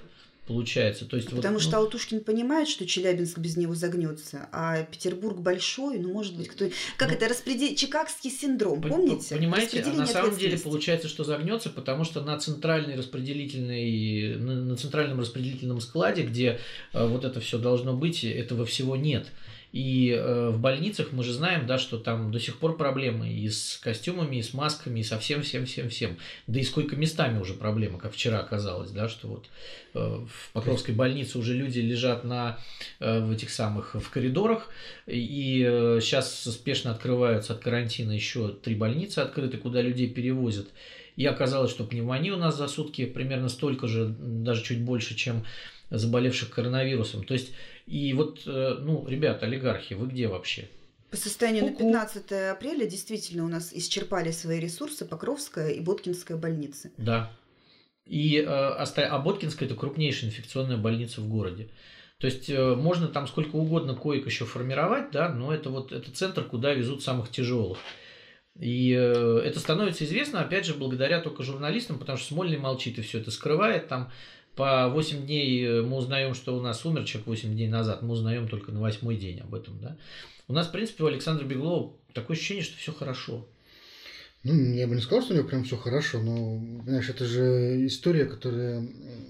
получается. То есть Потому вот, что ну... Алтушкин понимает, что Челябинск без него загнется, а Петербург большой, ну, может быть, кто... Как ну, это, распредел... Чикагский синдром, помните? Понимаете, а на самом деле получается, что загнется, потому что на центральной распределительной, на центральном распределительном складе, где э, вот это все должно быть, этого всего нет. И э, в больницах мы же знаем, да, что там до сих пор проблемы и с костюмами, и с масками, и со всем, всем, всем, всем. Да и сколько местами уже проблемы, как вчера оказалось, да, что вот э, в Покровской больнице уже люди лежат на э, в этих самых в коридорах, и э, сейчас спешно открываются от карантина еще три больницы открыты, куда людей перевозят. И оказалось, что пневмония у нас за сутки примерно столько же, даже чуть больше, чем заболевших коронавирусом. То есть, и вот, э, ну, ребята, олигархи, вы где вообще? По состоянию на 15 апреля действительно у нас исчерпали свои ресурсы Покровская и Боткинская больницы. Да. И э, а Боткинская это крупнейшая инфекционная больница в городе. То есть э, можно там сколько угодно коек еще формировать, да, но это вот это центр, куда везут самых тяжелых. И э, это становится известно, опять же, благодаря только журналистам, потому что Смольный молчит и все это скрывает. Там по 8 дней э, мы узнаем, что у нас умер человек 8 дней назад, мы узнаем только на восьмой день об этом. Да? У нас, в принципе, у Александра Беглова такое ощущение, что все хорошо. Ну, я бы не сказал, что у него прям все хорошо, но, знаешь, это же история, которая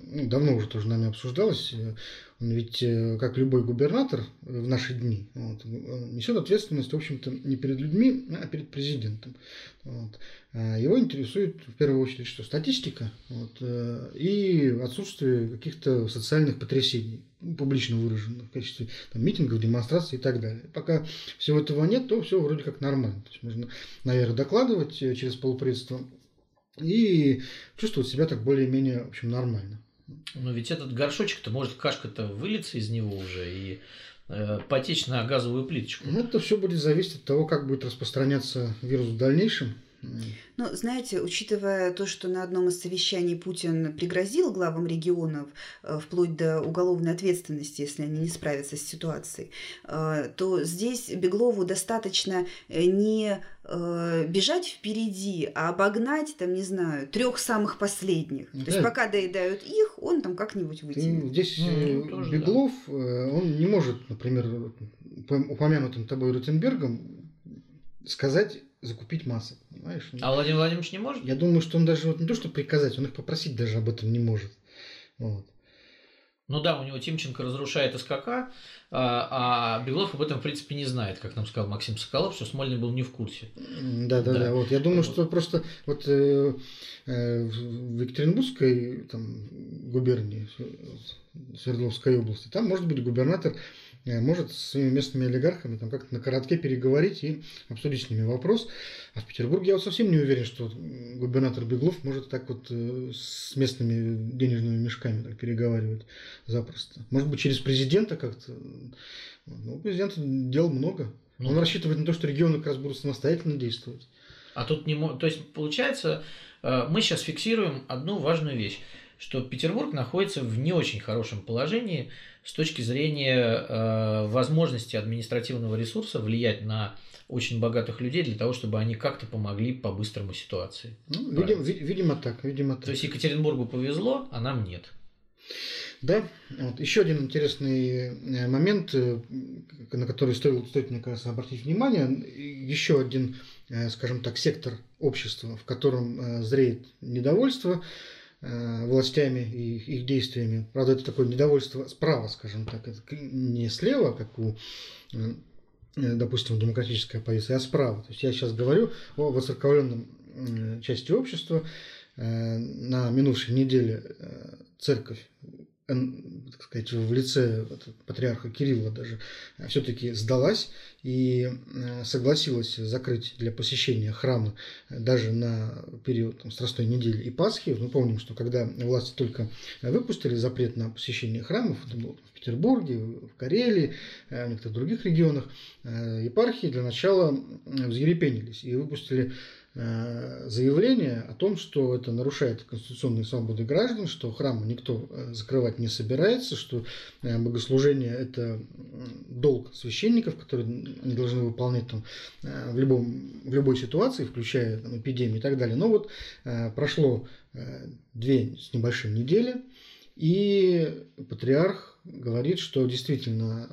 ну, давно уже тоже нами обсуждалась. Он ведь, э, как любой губернатор в наши дни, вот, несет ответственность, в общем-то, не перед людьми, а перед президентом. Вот. А его интересует в первую очередь что статистика вот, э, и отсутствие каких-то социальных потрясений, публично выраженных в качестве там, митингов, демонстраций и так далее. Пока всего этого нет, то все вроде как нормально. То есть можно, наверное, докладывать э, через полупредство и чувствовать себя так более-менее в общем, нормально. Но ведь этот горшочек-то может кашка-то вылиться из него уже и э, потечь на газовую плиточку. Ну, это все будет зависеть от того, как будет распространяться вирус в дальнейшем. Ну, знаете, учитывая то, что на одном из совещаний Путин пригрозил главам регионов э, вплоть до уголовной ответственности, если они не справятся с ситуацией, э, то здесь Беглову достаточно э, не бежать впереди, а обогнать, там, не знаю, трех самых последних. Да. То есть пока доедают их, он там как-нибудь вытянет. Здесь ну, Беглов, да. он не может, например, упомянутым тобой Ротенбергом сказать закупить масок, понимаешь? А Владимир Владимирович не может? Я думаю, что он даже вот не то, что приказать, он их попросить даже об этом не может. Вот. Ну да, у него Тимченко разрушает СКК, а, а Беглов об этом, в принципе, не знает, как нам сказал Максим Соколов, что Смольный был не в курсе. Да, да, да. да. Вот я думаю, вот. что просто вот э, э, в Екатеринбургской там, губернии, Свердловской области, там может быть губернатор может с своими местными олигархами там как-то на коротке переговорить и обсудить с ними вопрос. А в Петербурге я вот совсем не уверен, что губернатор Беглов может так вот э, с местными денежными мешками так переговаривать запросто. Может быть, через президента как-то. Ну, у президента дел много. Ну, Он рассчитывает на то, что регионы как раз будут самостоятельно действовать. А тут не То есть, получается, э, мы сейчас фиксируем одну важную вещь, что Петербург находится в не очень хорошем положении с точки зрения э, возможности административного ресурса влиять на очень богатых людей для того, чтобы они как-то помогли по быстрому ситуации. Ну, видимо, видимо так, видимо так. То есть Екатеринбургу повезло, а нам нет. Да, вот. еще один интересный э, момент, э, на который стоит, стоит, мне кажется, обратить внимание. Еще один, э, скажем так, сектор общества, в котором зреет недовольство – властями и их действиями. Правда, это такое недовольство справа, скажем так, не слева, как у э, допустим, демократической оппозиции, а справа. То есть я сейчас говорю о воцерковленном части общества. Э, на минувшей неделе церковь так сказать, в лице патриарха Кирилла даже э, все-таки сдалась и э, согласилась закрыть для посещения храма э, даже на период там, Страстной недели и Пасхи. Мы помним, что когда власти только выпустили запрет на посещение храмов, это было в Петербурге, в Карелии, в некоторых других регионах, епархии для начала взъерепенились и выпустили заявление о том, что это нарушает конституционные свободы граждан, что храмы никто э, закрывать не собирается, что э, богослужение – это долг священников, которые они должны выполнять там, в, любом, в любой ситуации, включая там, эпидемию и так далее. Но вот прошло две с небольшим недели, и патриарх говорит, что действительно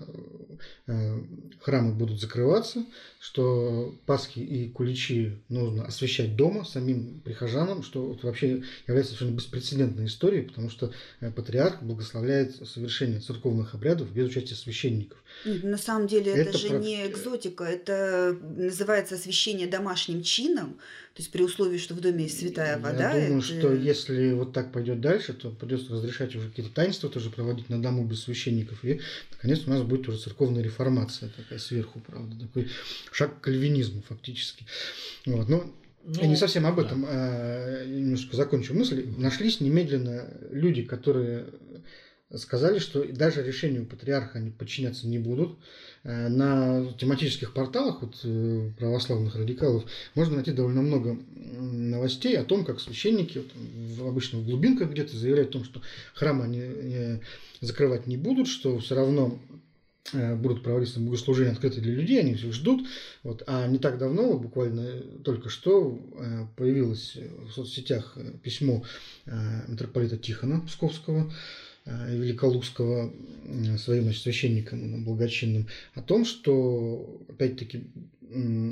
э, храмы будут закрываться, что Пасхи и Куличи нужно освещать дома самим прихожанам, что вот вообще является совершенно беспрецедентной историей, потому что э, патриарх благословляет совершение церковных обрядов без участия священников. На самом деле это, это же прав... не экзотика, это называется освещение домашним чином, то есть при условии, что в доме есть святая вода. Я думаю, это... что если вот так пойдет дальше, то придется разрешать уже какие-то таинства тоже проводить на дому без священников. И, наконец, у нас будет уже церковная реформация такая сверху, правда. Такой шаг к кальвинизму фактически. Вот. Но ну, я не совсем об этом, да. а, немножко закончу мысль. Нашлись немедленно люди, которые сказали, что даже решению патриарха они подчиняться не будут. Э, на тематических порталах вот, э, православных радикалов можно найти довольно много новостей о том, как священники вот, в глубинках где-то заявляют о том, что храмы они закрывать не будут, что все равно э, будут проводиться богослужения открытые для людей, они всех ждут. Вот. А не так давно, буквально только что, появилось в соцсетях письмо митрополита Тихона Псковского, Э, Великолукского своим значит, священникам благочинным о том, что опять-таки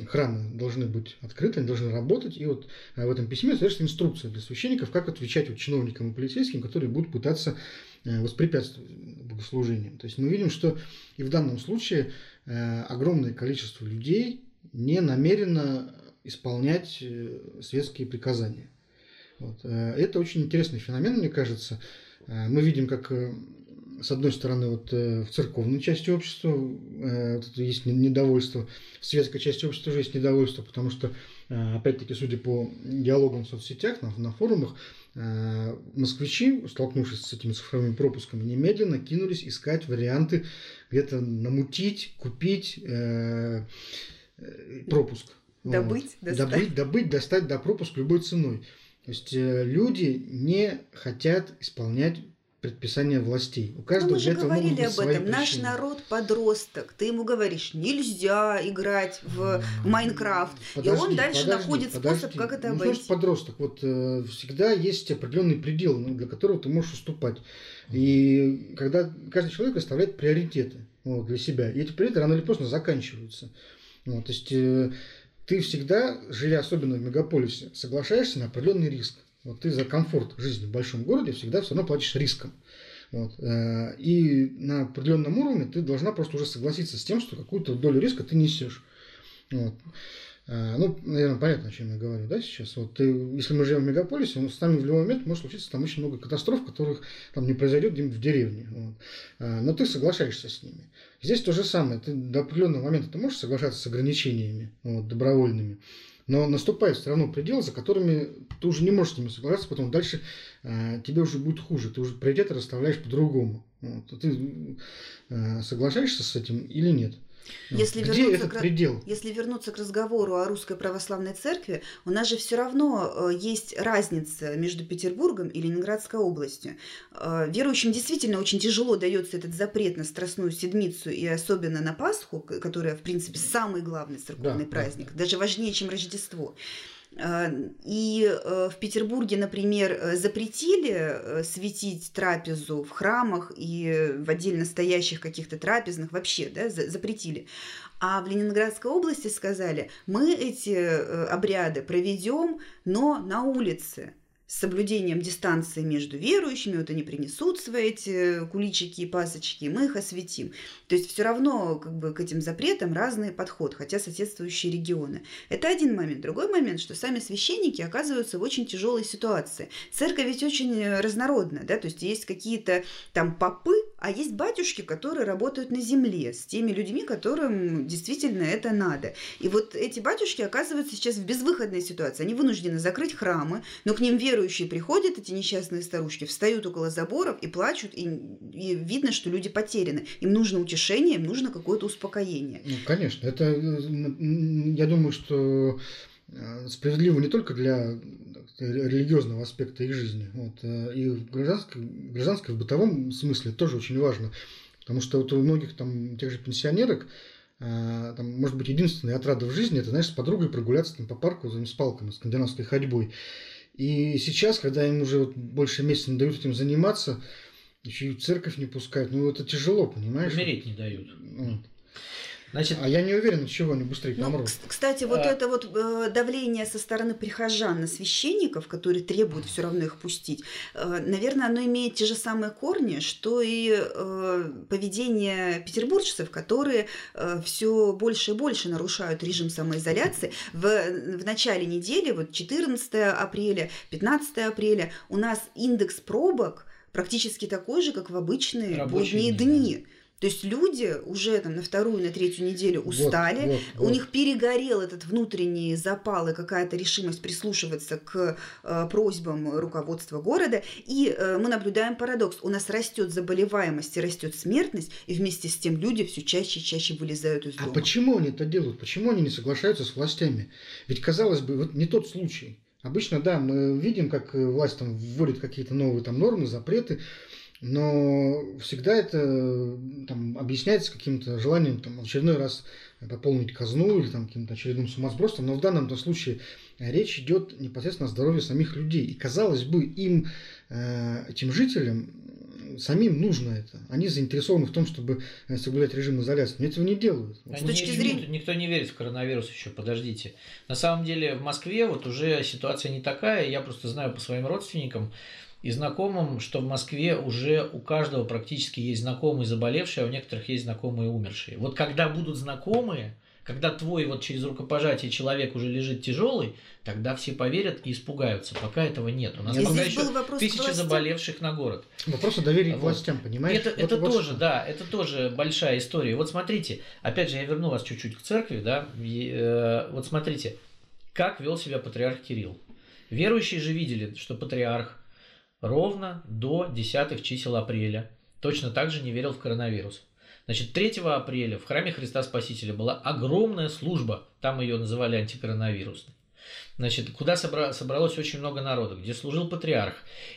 храмы должны быть открыты, они должны работать. И вот э, в этом письме содержится инструкция для священников, как отвечать вот чиновникам и полицейским, которые будут пытаться э, воспрепятствовать богослужениям. То есть мы видим, что и в данном случае огромное количество людей не намерено исполнять светские приказания. Вот. Это очень интересный феномен, мне кажется. Э, мы видим, как э, с одной стороны, вот э, в церковной части общества вот есть недовольство, в светской части общества тоже есть недовольство, потому что, опять-таки, судя по диалогам в соцсетях, на, на форумах, москвичи, столкнувшись с этими цифровыми пропусками, немедленно кинулись искать варианты где-то намутить, купить пропуск. Добыть, вот. достать. Добыть, добыть, достать до пропуск любой ценой. То есть э, люди не хотят исполнять предписания властей. У каждого Но мы же говорили об этом. Наш народ подросток. Ты ему говоришь, нельзя играть в, Майнкрафт. Подожди, и он дальше подожди, находит подожди. способ, как это ну, обойти. Подросток. Вот э, всегда есть определенный предел, ну, для которого ты можешь уступать. И когда каждый человек оставляет приоритеты вот, для себя. И эти приоритеты рано или поздно заканчиваются. Вот, то есть э, ты всегда, живя особенно в мегаполисе, соглашаешься на определенный риск. Вот ты за комфорт жизни в большом городе всегда все равно платишь риском. Вот. Э, и на определенном уровне ты должна просто уже согласиться с тем, что какую-то долю риска ты несешь. Вот. А, ну, наверное, понятно, о чем я говорю, да, сейчас. Вот ты, если мы живем в мегаполисе, ну, с нами в любой момент может случиться там очень много катастроф, которых там не произойдет где-нибудь в деревне. Вот. А, но ты соглашаешься с ними. Здесь то же самое. Ты до определенного момента ты можешь соглашаться с ограничениями вот, добровольными, но наступает все равно предел, за которыми ты уже не можешь с ними соглашаться, потом дальше э, тебе уже будет хуже. Ты уже приоритеты расставляешь по-другому. Вот. Ты э, соглашаешься с этим или нет? Если Где вернуться, этот к, предел? если вернуться к разговору о русской православной церкви, у нас же все равно э, есть разница между Петербургом и Ленинградской областью. Э, верующим действительно очень тяжело дается этот запрет на Страстную Седмицу и особенно на Пасху, которая, в принципе, самый главный церковный да, праздник, да. даже важнее, чем Рождество. Э, и э, в Петербурге, например, э, запретили светить трапезу в храмах и в отдельно стоящих каких-то трапезных вообще, да, запретили. А в Ленинградской области сказали, мы эти обряды проведем, но на улице с соблюдением дистанции между верующими, вот они принесут свои эти куличики и пасочки, мы их осветим. То есть все равно как бы к этим запретам разный подход, хотя соседствующие регионы. Это один момент. Другой момент, что сами священники оказываются в очень тяжелой ситуации. Церковь ведь очень разнородная, да, то есть есть какие-то там попы, а есть батюшки, которые работают на земле с теми людьми, которым действительно это надо. И вот эти батюшки оказываются сейчас в безвыходной ситуации. Они вынуждены закрыть храмы, но к ним верующие приходят, эти несчастные старушки, встают около заборов и плачут, и, и видно, что люди потеряны. Им нужно утешение, им нужно какое-то успокоение. Ну, конечно. Это, я думаю, что э, справедливо не только для религиозного аспекта их жизни. Вот. Э, и в гражданской, в гражданской, в бытовом смысле тоже очень важно. Потому что вот у многих там тех же пенсионерок, э, там, может быть, единственная отрада в жизни, это, знаешь, с подругой прогуляться там, по парку с палками, скандинавской ходьбой. И сейчас, когда им уже вот больше месяца не дают этим заниматься, еще и в церковь не пускают, ну это тяжело, понимаешь? Умереть не дают. Вот. Значит, а я не уверен, чего они быстрее ну, помрут. Кстати, вот а... это вот э, давление со стороны прихожан на священников, которые требуют все равно их пустить, э, наверное, оно имеет те же самые корни, что и э, поведение петербуржцев, которые все больше и больше нарушают режим самоизоляции. В, в начале недели, вот 14 апреля, 15 апреля, у нас индекс пробок практически такой же, как в обычные Рабочие будние дни. дни. То То есть люди уже там на вторую, на третью неделю устали, вот, вот, у вот. них перегорел этот внутренний запал и какая-то решимость прислушиваться к э, просьбам руководства города, и э, мы наблюдаем парадокс. У нас растет заболеваемость и растет смертность, и вместе с тем люди все чаще и чаще вылезают из А дома. почему они это делают? Почему они не соглашаются с властями? Ведь, казалось бы, вот не тот случай. Обычно, да, мы видим, как э, власть там вводит какие-то новые там нормы, запреты, но всегда это там, объясняется каким-то желанием там, в очередной раз пополнить казну или там, каким-то очередным сумасбродством. Но в данном случае э, речь идет непосредственно о здоровье самих людей. И казалось бы, им, э, этим жителям, самим нужно это. Они заинтересованы в том, чтобы соблюдать режим изоляции, но этого не делают. С точки не- зрения- Никто не верит в коронавирус еще, подождите. На самом деле в Москве вот уже ситуация не такая. Я просто знаю по своим родственникам и знакомым, что в Москве уже у каждого практически есть знакомые заболевшие, а у некоторых есть знакомые умершие. Вот когда будут знакомые, когда твой вот через рукопожатие человек уже лежит тяжелый, тогда все поверят и испугаются. Пока этого нет. У нас И пока здесь еще к властям. заболевших на город. Вопрос о доверии к Вот. властям, понимаешь? Это, Вот- это вот тоже, что. да, это тоже большая история. Вот смотрите, опять же, я верну вас чуть-чуть к церкви, да. и, э, вот смотрите, как вел себя патриарх Кирилл. Верующие же видели, что патриарх ровно до десятых чисел апреля точно так же не верил в коронавирус. Значит, 3 апреля в храме Христа Спасителя была огромная служба, там ее называли антикоронавирусной. Значит, куда собра- собралось очень много народу, где служил патриарх.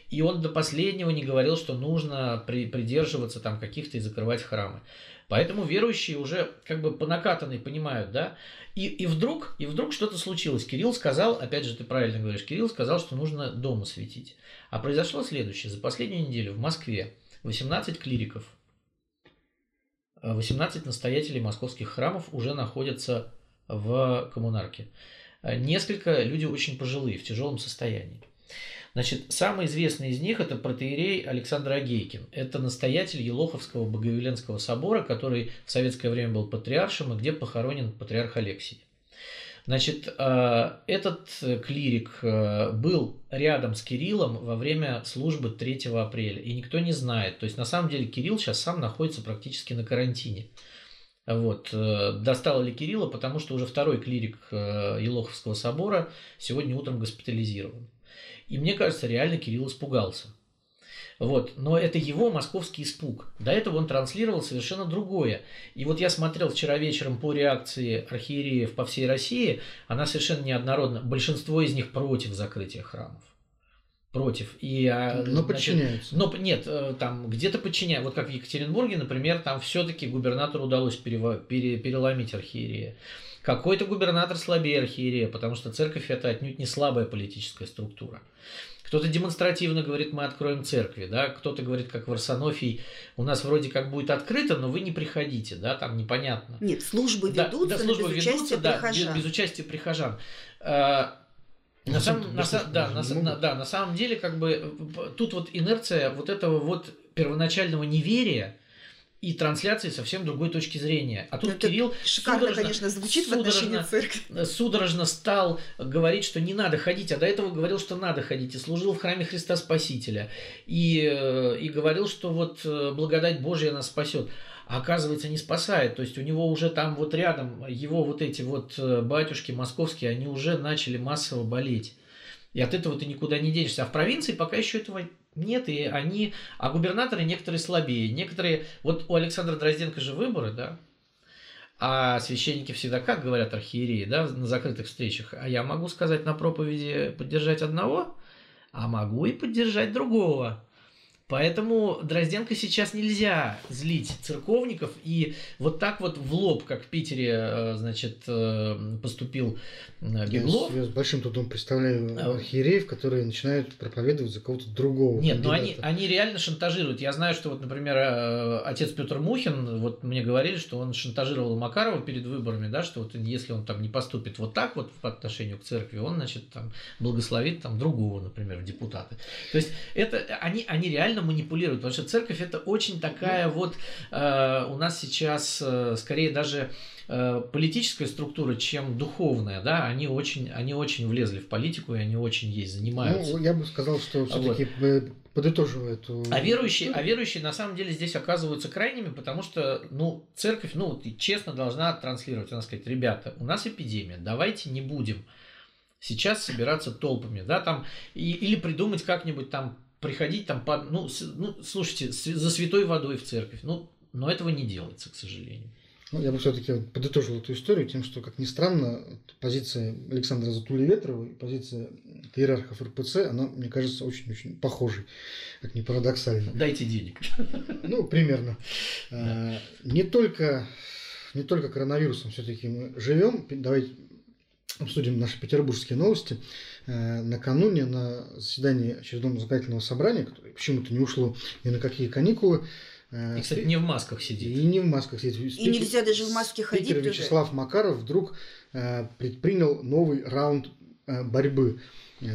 И он до последнего не говорил, что нужно при- придерживаться там каких-то и закрывать храмы. Поэтому верующие уже как бы по накатанной понимают, да. И, и вдруг, и вдруг что-то случилось. Кирилл сказал, опять же, ты правильно говоришь, Кирилл сказал, что нужно дома светить. А произошло следующее. За последнюю неделю в Москве 18 клириков, э, 18 настоятелей московских храмов уже находятся в коммунарке. Э, Несколько люди очень пожилые, в тяжелом состоянии. Значит, самый известный из них это протеерей Александр Агейкин. Это настоятель Елоховского Боговеленского собора, который в советское время был патриаршем и где похоронен патриарх Алексий. Значит, э, этот э, клирик э, был рядом с Кириллом во время службы 3 апреля, и никто не знает. То есть, на самом деле, Кирилл сейчас сам находится практически на карантине. Вот. Достало ли Кирилла, потому что уже второй клирик Елоховского собора сегодня утром госпитализирован. И мне кажется, реально Кирилл испугался. Вот. Но это его московский испуг. До этого он транслировал совершенно другое. И вот я смотрел вчера вечером по реакции архиереев по всей России, она совершенно неоднородна. Большинство из них против закрытия храмов. Против. И, а, Но значит, подчиняются. но нет, э, там где-то подчиняют. Вот как в Екатеринбурге, например, там все-таки губернатору удалось переломить архиерея. Какой-то губернатор слабее архиерея, потому что церковь это отнюдь не слабая политическая структура. Кто-то демонстративно говорит, мы откроем церкви, да, кто-то говорит, как в Арсенофий, у нас вроде как будет открыто, но вы не приходите, да, там непонятно. Нет, службы Да, ведутся, да, но службы без ведутся, участия да, прихожан. без, без участия прихожан. На Ну, самом, на, са- выслушать да, на, на- да, на самом деле, как бы тут вот инерция вот этого вот первоначального неверия и трансляции совсем другой точки зрения. А тут Это Кирилл Шикарно, судорожно- конечно, звучит в судорожно- церкви. судорожно стал говорить, что не надо ходить, а до этого говорил, что надо ходить, и служил в храме Христа Спасителя, и, э, и говорил, что вот э, благодать Божья нас спасет. А оказывается, не спасает. То есть у него уже там вот рядом, его вот эти вот э, батюшки московские, они уже начали массово болеть. И от этого ты никуда не денешься. А в провинции пока еще этого нет, и они... А губернаторы некоторые слабее, некоторые... Вот у Александра Дрозденко же выборы, да? А священники всегда как говорят архиереи, да, на закрытых встречах? А я могу сказать на проповеди поддержать одного, а могу и поддержать другого. Поэтому Дрозденко сейчас нельзя злить церковников и вот так вот в лоб, как в Питере, э, значит, э, поступил э, Я Беглов. себе с большим трудом представляю архиереев, которые начинают проповедовать за кого-то другого. Нет, но они, кандидата. они реально шантажируют. Я знаю, что вот, например, отец Петр Мухин, вот мне говорили, что он шантажировал Макарова перед выборами, да, что вот если он там не поступит вот так вот по отношению к церкви, он, значит, там благословит там другого, например, в депутаты. То есть это они, они реально реально манипулируют, потому что церковь это очень такая вот э, у нас сейчас э, скорее даже э, политическая структура, чем духовная, да, они очень, они очень влезли в политику и они очень ей занимаются. Ну, я бы сказал, что все-таки вот. подытоживая эту... А верующие, а верующие на самом деле здесь оказываются крайними, потому что, ну, церковь, ну, честно должна транслировать, она сказать, ребята, у нас эпидемия, давайте не будем сейчас собираться толпами, да, там, и, или придумать как-нибудь там, приходить там, по, ну, с, ну, слушайте, с, за святой водой в церковь, ну, но этого не делается, к сожалению. Ну, я бы все-таки подытожил эту историю тем, что, как ни странно, позиция Александра Затули-Ветрова и позиция иерархов РПЦ, она, мне кажется, очень-очень похожей, как ни парадоксально. Дайте денег. Ну, примерно. Да. Не только не только коронавирусом все-таки мы живем. Давайте обсудим наши петербургские новости. Э, накануне на заседании очередного законодательного собрания, которое почему-то не ушло ни на какие каникулы, э, и, кстати, не в масках сидит. И не в масках сидит. И Спикер, нельзя даже в маске ходить. Спикер Вячеслав Макаров вдруг э, предпринял новый раунд борьбы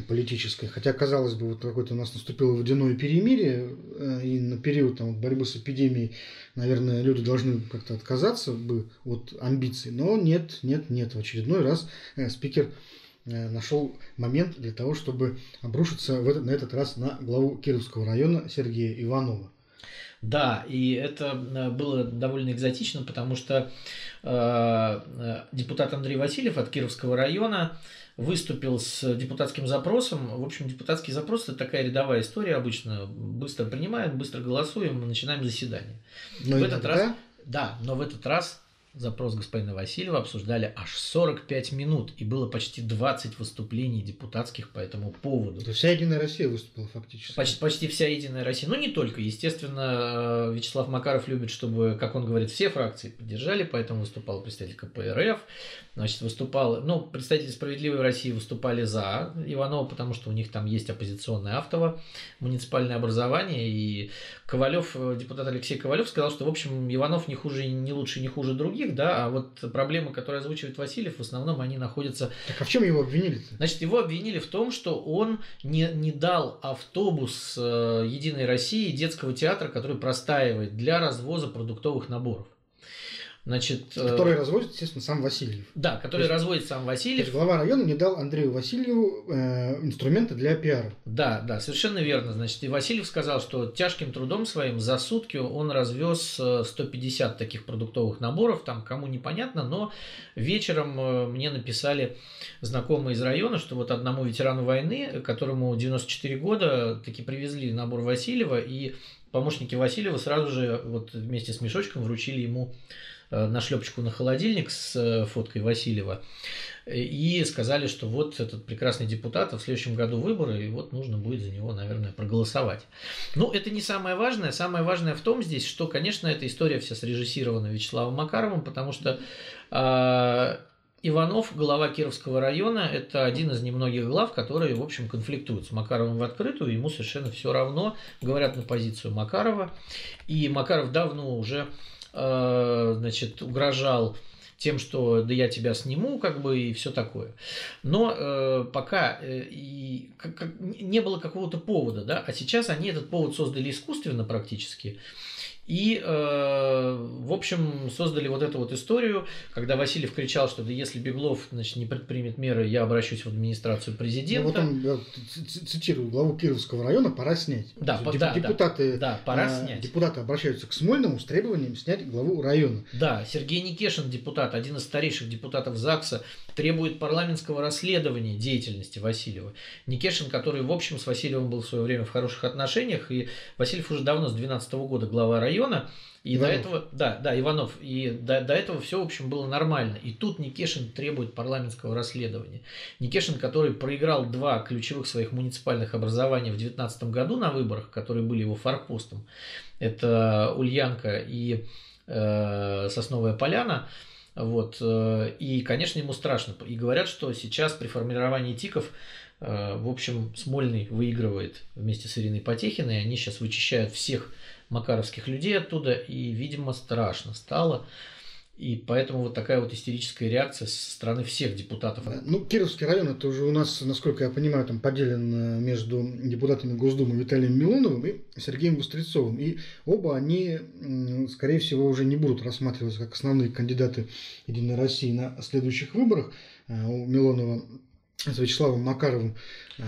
политической. Хотя, казалось бы, вот какое-то у нас наступило водяное перемирие, и на период там, борьбы с эпидемией, наверное, люди должны как-то отказаться бы от амбиций. Но нет, нет, нет. В очередной раз спикер Э, нашел момент для того, чтобы обрушиться в этот, на этот раз на главу Кировского района Сергея Иванова. Да, и это э, было довольно экзотично, потому что э, депутат Андрей Васильев от Кировского района выступил с депутатским запросом. В общем, депутатский запрос это такая рядовая история обычно. Быстро принимаем, быстро голосуем, начинаем заседание. Но в этот раз, да, но в этот раз запрос господина Васильева обсуждали аж 45 минут, и было почти 20 выступлений депутатских по этому поводу. То вся Единая Россия выступила фактически. Почти, почти вся Единая Россия. Ну, не только. Естественно, э, Вячеслав Макаров любит, чтобы, как он говорит, все фракции поддержали, поэтому выступал представитель КПРФ, значит, выступал, ну, представители «Справедливой России» выступали за Иванова, потому что у них там есть оппозиционное автово, муниципальное образование, и Ковалев, э, депутат Алексей Ковалев сказал, что, в общем, Иванов не хуже, не лучше, не хуже других, да, а вот проблемы, которые озвучивает Васильев, в основном они находятся... Так а в чем его обвинили -то? Значит, его обвинили в том, что он не, не дал автобус э, Единой России детского театра, который простаивает для развоза продуктовых наборов. Значит, э, который разводит, естественно, сам Васильев. Да, который есть, разводит сам Васильев. То есть глава района не дал Андрею Васильеву э, инструменты для пиара. Да, да, совершенно верно. Значит, и Васильев сказал, что тяжким трудом своим за сутки он развез 150 э, таких продуктовых наборов, там кому непонятно, но вечером э, мне написали знакомые из района, что вот одному ветерану войны, которому 94 года, таки привезли набор Васильева, и помощники Васильева сразу же вот вместе с мешочком вручили ему Э, нашлепочку на холодильник с э, фоткой Васильева и сказали, что вот этот прекрасный депутат, а в следующем году выборы, и вот нужно будет за него, наверное, проголосовать. Ну, это не самое важное. Самое важное в том здесь, что, конечно, эта история вся срежиссирована Вячеславом Макаровым, потому что э, Иванов, глава Кировского района, это один из немногих глав, которые, в общем, конфликтуют с Макаровым в открытую, ему совершенно все равно, говорят на позицию Макарова, и Макаров давно уже значит, угрожал тем, что да я тебя сниму, как бы, и все такое. Но э, пока э, и, как, как, не было какого-то повода, да, а сейчас они этот повод создали искусственно практически. И, э, в общем, создали вот эту вот историю, когда Васильев кричал, что да если Беглов значит, не предпримет меры, я обращусь в администрацию президента. Ну, вот он, я цитирую, главу Кировского района пора снять. Да, Деп, да, депутаты, да, пора а, снять. Депутаты обращаются к Смольному с требованием снять главу района. Да, Сергей Никешин, депутат, один из старейших депутатов ЗАГСа, требует парламентского расследования деятельности Васильева. Никешин, который, в общем, с Васильевым был в свое время в хороших отношениях, и Васильев уже давно, с 2012 года, глава района, и Иванов. до этого, да, да, Иванов, и до, до этого все, в общем, было нормально. И тут Никешин требует парламентского расследования. Никешин, который проиграл два ключевых своих муниципальных образования в 2019 году на выборах, которые были его форпостом, это Ульянка и э, Сосновая Поляна, вот. Э, и, конечно, ему страшно. И говорят, что сейчас при формировании тиков, э, в общем, Смольный выигрывает вместе с Ириной Потехиной. Они сейчас вычищают всех макаровских людей оттуда. И, видимо, страшно стало. И поэтому вот такая вот истерическая реакция со стороны всех депутатов. Ну, Кировский район, это уже у нас, насколько я понимаю, там поделен между депутатами Госдумы Виталием Милоновым и Сергеем Быстрецовым. И оба они, скорее всего, уже не будут рассматриваться как основные кандидаты Единой России на следующих выборах. А у Милонова с Вячеславом Макаровым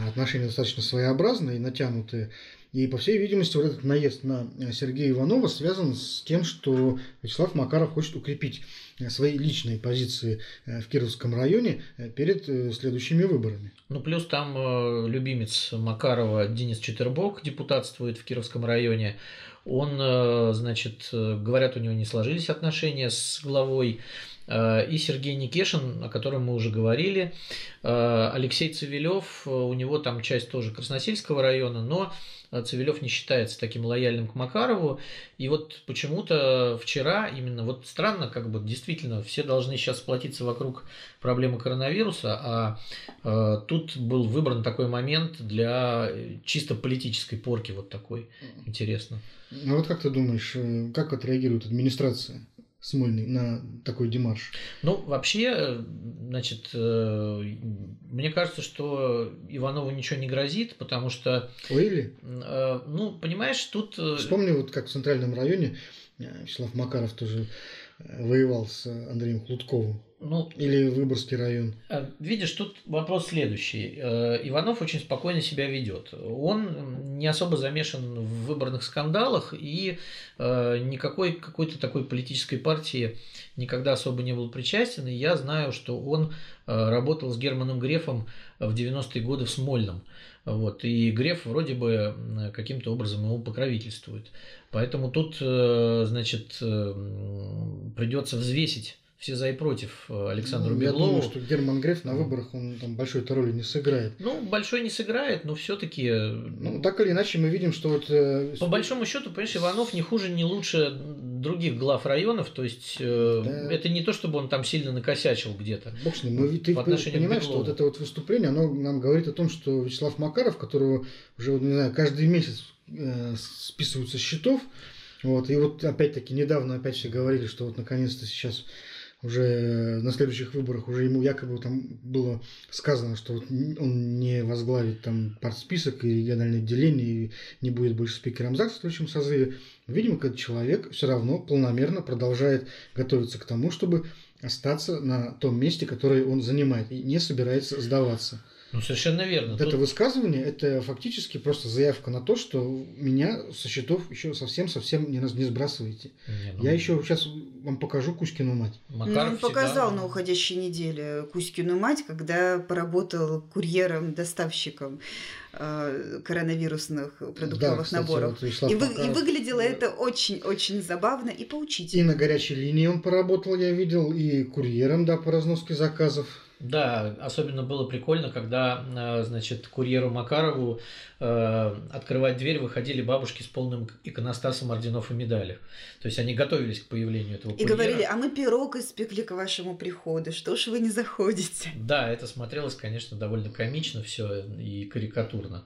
отношения достаточно своеобразные и натянутые. И, по всей видимости, вот этот наезд на Сергея Иванова связан с тем, что Вячеслав Макаров хочет укрепить свои личные позиции э, в Кировском районе э, перед э, следующими выборами. Ну, плюс там любимец Макарова Денис Четербок депутатствует в Кировском районе. Он, значит, говорят, у него не сложились отношения с главой и Сергей Никешин, о котором мы уже говорили, Алексей Цивилев, у него там часть тоже Красносельского района, но Цивилев не считается таким лояльным к Макарову. И вот почему-то вчера именно вот странно, как бы действительно все должны сейчас сплотиться вокруг проблемы коронавируса, а э, тут был выбран такой момент для чисто политической порки вот такой. Интересно. А вот как ты думаешь, э, как отреагирует администрация? Смольный на такой демарш? Ну, вообще, значит, э, мне кажется, что Иванову ничего не грозит, потому что... Ой, э, Ну, понимаешь, тут... Э, Вспомни, вот как в Центральном районе Вячеслав Макаров тоже воевал с Андреем Хлудковым. Ну, Или Выборгский район. Э, видишь, тут вопрос следующий. Э, Иванов очень спокойно себя ведет. Он не особо замешан в выборных скандалах и э, никакой какой-то такой политической партии никогда особо не был причастен. И я знаю, что он работал с Германом Грефом в 90-е годы в Смольном. Вот, и Греф вроде бы каким-то образом ему покровительствует. Поэтому тут, значит, придется взвесить все за и против э, Александру ну, Беглову. Я думаю, что Герман Греф на выборах он там большой-то роли не сыграет. Ну, большой не сыграет, но все-таки. Э, ну, так или иначе, мы видим, что вот. Э, По большому счету, понимаешь, Иванов не хуже, не лучше других глав районов. То есть да. это не то, чтобы он там сильно накосячил где-то. Бог с ним. Но ты понимаешь, что вот это вот выступление, оно нам говорит о том, что Вячеслав Макаров, которого уже, не знаю, каждый месяц э, списываются счетов. Вот, и вот опять-таки недавно опять все говорили, что вот наконец-то сейчас уже на следующих выборах уже ему якобы там было сказано, что он не возглавит там партсписок и региональное отделение и не будет больше спикером ЗАГС в следующем созыве. Видимо, этот человек все равно полномерно продолжает готовиться к тому, чтобы остаться на том месте, которое он занимает, и не собирается сдаваться. Ну, совершенно верно. Вот Тут... Это высказывание, это фактически просто заявка на то, что меня со счетов еще совсем-совсем не, не сбрасываете. Не, ну... Я еще сейчас вам покажу Кузькину мать. Макаров ну, он всегда... показал на уходящей неделе Кузькину мать, когда поработал курьером-доставщиком э, коронавирусных продуктовых да, кстати, наборов. Вот и, вы, и выглядело да. это очень-очень забавно и поучительно. И на горячей линии он поработал, я видел, и курьером, да, по разноске заказов. Да, особенно было прикольно, когда, э, значит, курьеру Макарову э, открывать дверь выходили бабушки с полным иконостасом орденов и медалей. То есть они готовились к появлению этого курьера. И говорили, а мы пирог испекли к вашему приходу, что ж вы не заходите? Да, это смотрелось, конечно, довольно комично все и карикатурно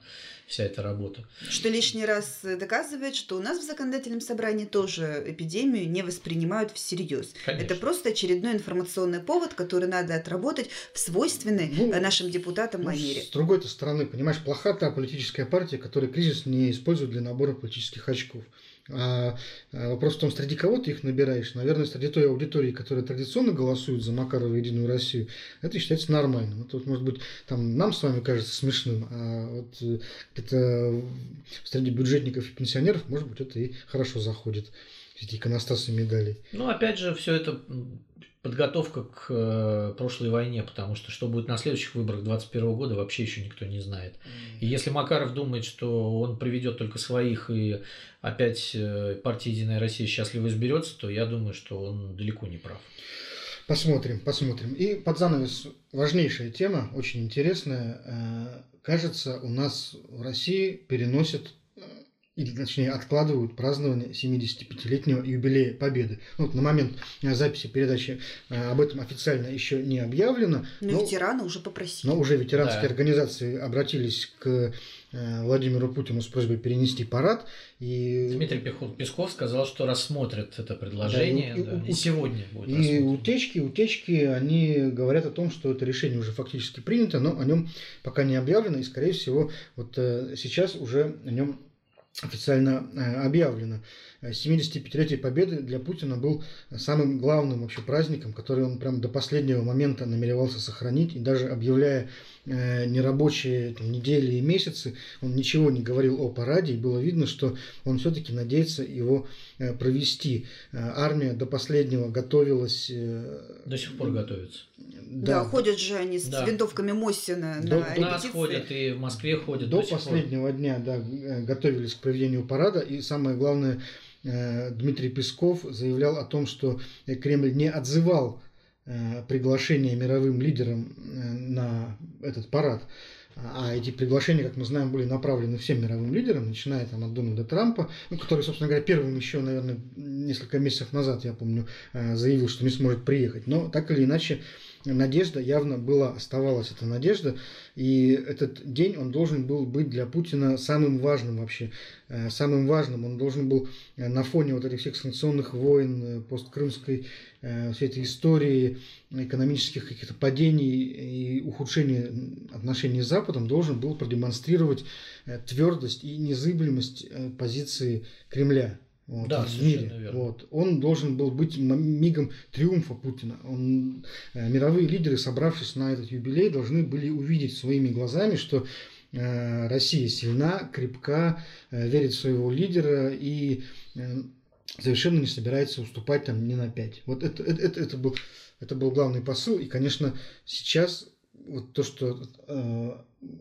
вся эта работа. Что лишний раз доказывает, что у нас в законодательном собрании тоже эпидемию не воспринимают всерьез. Конечно. Это просто очередной информационный повод, который надо отработать в свойственной ну, нашим депутатам ну, манере. С другой стороны, понимаешь, плоха та политическая партия, которая кризис не использует для набора политических очков. А, а вопрос в том, среди кого ты их набираешь. Наверное, среди той аудитории, которая традиционно голосует за Макарова и Единую Россию, это считается нормальным. Это, вот, может быть, там нам с вами кажется смешным, а вот э, это среди бюджетников и пенсионеров, может быть, это и хорошо заходит эти иконостасы медалей. Ну, опять же, все это подготовка к э, прошлой войне, потому что что будет на следующих выборах 2021 года, вообще еще никто не знает. И если Макаров думает, что он приведет только своих и опять э, партия Единая Россия счастливо изберется, то я думаю, что он далеко не прав. Посмотрим, посмотрим. И под занавес важнейшая тема, очень интересная. Э, кажется, у нас в России переносят или точнее откладывают празднование 75-летнего юбилея Победы. Ну, вот на момент э, записи передачи э, об этом официально еще не объявлено. Но, но ветераны уже попросили. Но уже ветеранские да. организации обратились к э, Владимиру Путину с просьбой перенести парад. И... Дмитрий Песков сказал, что рассмотрит это предложение. Да, и, да, и, и сегодня будет И утечки, утечки, они говорят о том, что это решение уже фактически принято, но о нем пока не объявлено, и, скорее всего, вот сейчас уже о нем официально объявлено. 75-летие Победы для Путина был самым главным вообще праздником, который он прям до последнего момента намеревался сохранить, и даже объявляя Э, нерабочие там, недели и месяцы, он ничего не говорил о параде, и было видно, что он все-таки надеется его э, провести. Э, армия до последнего готовилась. До сих пор готовится. Да, да ходят же они с да. винтовками Моссина до, на У нас ходят и в Москве ходят. До, до последнего пор. дня, да, готовились к проведению парада, и самое главное, Дмитрий Песков заявлял о том, что Кремль не отзывал Э, приглашение мировым лидерам э, на этот парад. А эти приглашения, как мы знаем, были направлены всем мировым лидерам, начиная там, от Дональда Трампа, ну, который, собственно говоря, первым еще, наверное, несколько месяцев назад, я помню, э, заявил, что не сможет приехать. Но так или иначе, надежда явно была, оставалась эта надежда, и этот день, он должен был быть для Путина самым важным вообще, э, самым важным, он должен был э, на фоне вот этих всех санкционных войн, э, посткрымской всей этой истории, экономических каких-то падений и ухудшения отношений с Западом, должен был продемонстрировать твердость и незыблемость позиции Кремля вот, да, в мире. Верно. Вот. Он должен был быть мигом триумфа Путина. Он, э, мировые лидеры, собравшись на этот юбилей, должны были увидеть своими глазами, что э, Россия сильна, крепка, э, верит в своего лидера и э, совершенно не собирается уступать там ни на пять. Вот это, это, это, это, был, это был главный посыл. И, конечно, сейчас вот то, что э,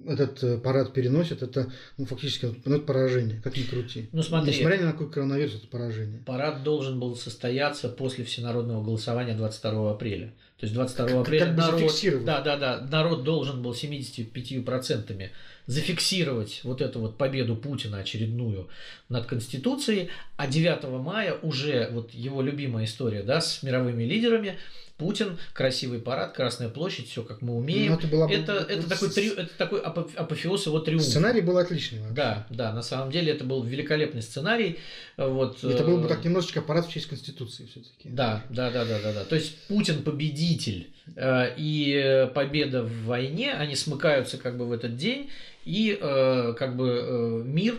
этот э, парад переносят, это ну, фактически ну, это поражение, как ни крути. Ну, смотри, Несмотря ни на какой коронавирус, это поражение. Парад должен был состояться после всенародного голосования 22 апреля. То есть 22 как, апреля как народ, да, да, да, народ должен был 75% зафиксировать вот эту вот победу Путина очередную над Конституцией, а 9 мая уже вот его любимая история да, с мировыми лидерами – Путин, красивый парад, Красная площадь, все как мы умеем. Ну, это, была... это, это, такой, три... это такой апофеоз его триумфа. Сценарий был отличный. Вообще. Да, да, на самом деле это был великолепный сценарий. Вот, это был бы э, так немножечко парад в честь Конституции все-таки. Да, да, да, да, да, да. То есть Путин победитель э, и победа в войне, они смыкаются как бы в этот день, и э, как бы мир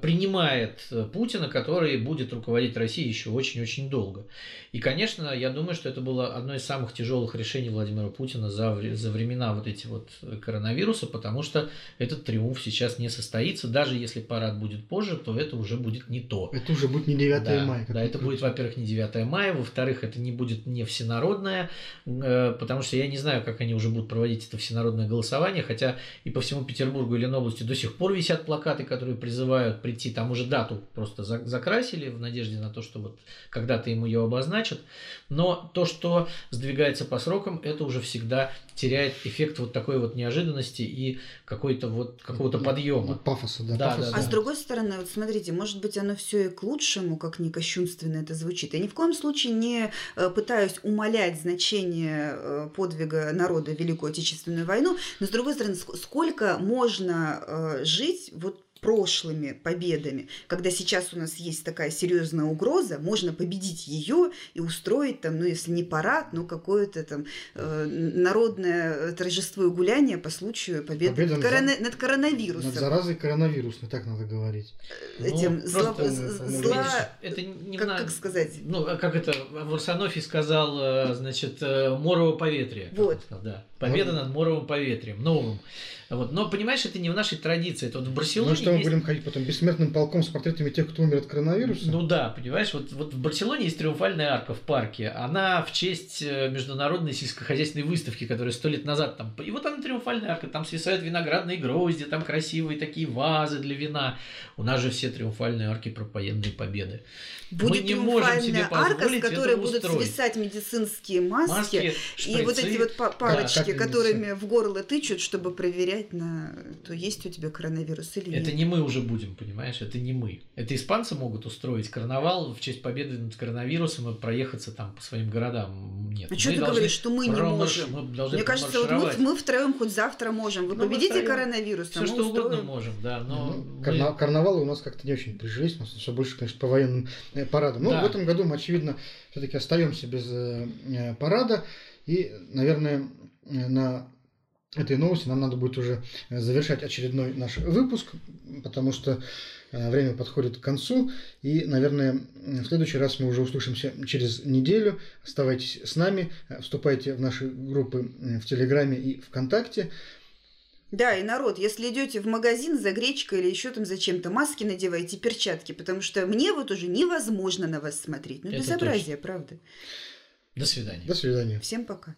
принимает э, Путина, который будет руководить Россией еще очень-очень долго. И, конечно, я думаю, что это было одно из самых тяжелых решений Владимира Путина за, за времена вот эти вот коронавируса, потому что этот триумф сейчас не состоится. Даже если парад будет позже, то это уже будет не то. Это уже будет не 9 да, мая. Да, это будет, во-первых, не 9 мая, во-вторых, это не будет не всенародное, э, потому что я не знаю, как они уже будут проводить это всенародное голосование, хотя и по всему Петербургу и Ленобласти до сих пор висят плакаты, которые призывают успевают прийти, там уже дату просто закрасили в надежде на то, что вот когда-то ему ее обозначат. Но то, что сдвигается по срокам, это уже всегда теряет эффект вот такой вот неожиданности и какой-то вот какого-то подъема. Пафоса, да. да, пафоса. да а да. с другой стороны, вот смотрите, может быть, оно все и к лучшему, как ни кощунственно это звучит. Я ни в коем случае не э, пытаюсь умалять значение э, подвига народа в Великую Отечественную войну, но с другой стороны, сколько можно э, жить вот прошлыми победами, когда сейчас у нас есть такая серьезная угроза, можно победить ее и устроить там, ну если не парад, но какое-то там э, народное торжество и гуляние по случаю победы Победа над, корона... над коронавирусом. Над заразой коронавирусной, так надо говорить. Э, этим ну, зла... зла... Это не как, как сказать? Ну, а как это Варсонофий сказал, э, значит, э, Морово поветрие. Вот. Да. Победа над Моровым поветрием, новым. Вот. Но, понимаешь, это не в нашей традиции. Это вот в Барселоне Ну что, мы есть... будем ходить потом бессмертным полком с портретами тех, кто умер от коронавируса? Ну да, понимаешь, вот, вот в Барселоне есть триумфальная арка в парке. Она в честь э, международной сельскохозяйственной выставки, которая сто лет назад там... И вот там триумфальная арка, там свисают виноградные грозди, там красивые такие вазы для вина. У нас же все триумфальные арки про военные победы. Будет мы не можем себе арка, с которой будут устроить. свисать медицинские маски, маски и вот эти вот палочки, да, которыми в горло тычут, чтобы проверять на то, есть у тебя коронавирус или это нет. не мы уже будем, понимаешь? Это не мы. Это испанцы могут устроить карнавал в честь победы над коронавирусом и проехаться там по своим городам. Нет. А что ты говоришь, что мы не можем? Мы должны Мне кажется, вот мы, мы втроем хоть завтра можем. Вы Ну, мы победите втроем. коронавирус, Все мы что угодно устроим. можем, да. Но Ну, мы- карна- Карнавалы у нас как-то не очень прижились, у нас все больше, конечно, по военным э, парадам. Но Да. в этом году мы, очевидно, все-таки остаемся без э, э, парада. И, наверное, на этой новости нам надо будет уже э, завершать очередной наш выпуск, потому что э, время подходит к концу. И, наверное, в следующий раз мы уже услышимся через неделю. Оставайтесь с нами, э, вступайте в наши группы в Телеграме и ВКонтакте. Да, и народ, если идете в магазин за гречкой или еще там за чем-то, маски надевайте, перчатки, потому что мне вот уже невозможно на вас смотреть. Ну, Это безобразие, правда. До свидания. До свидания. Всем пока.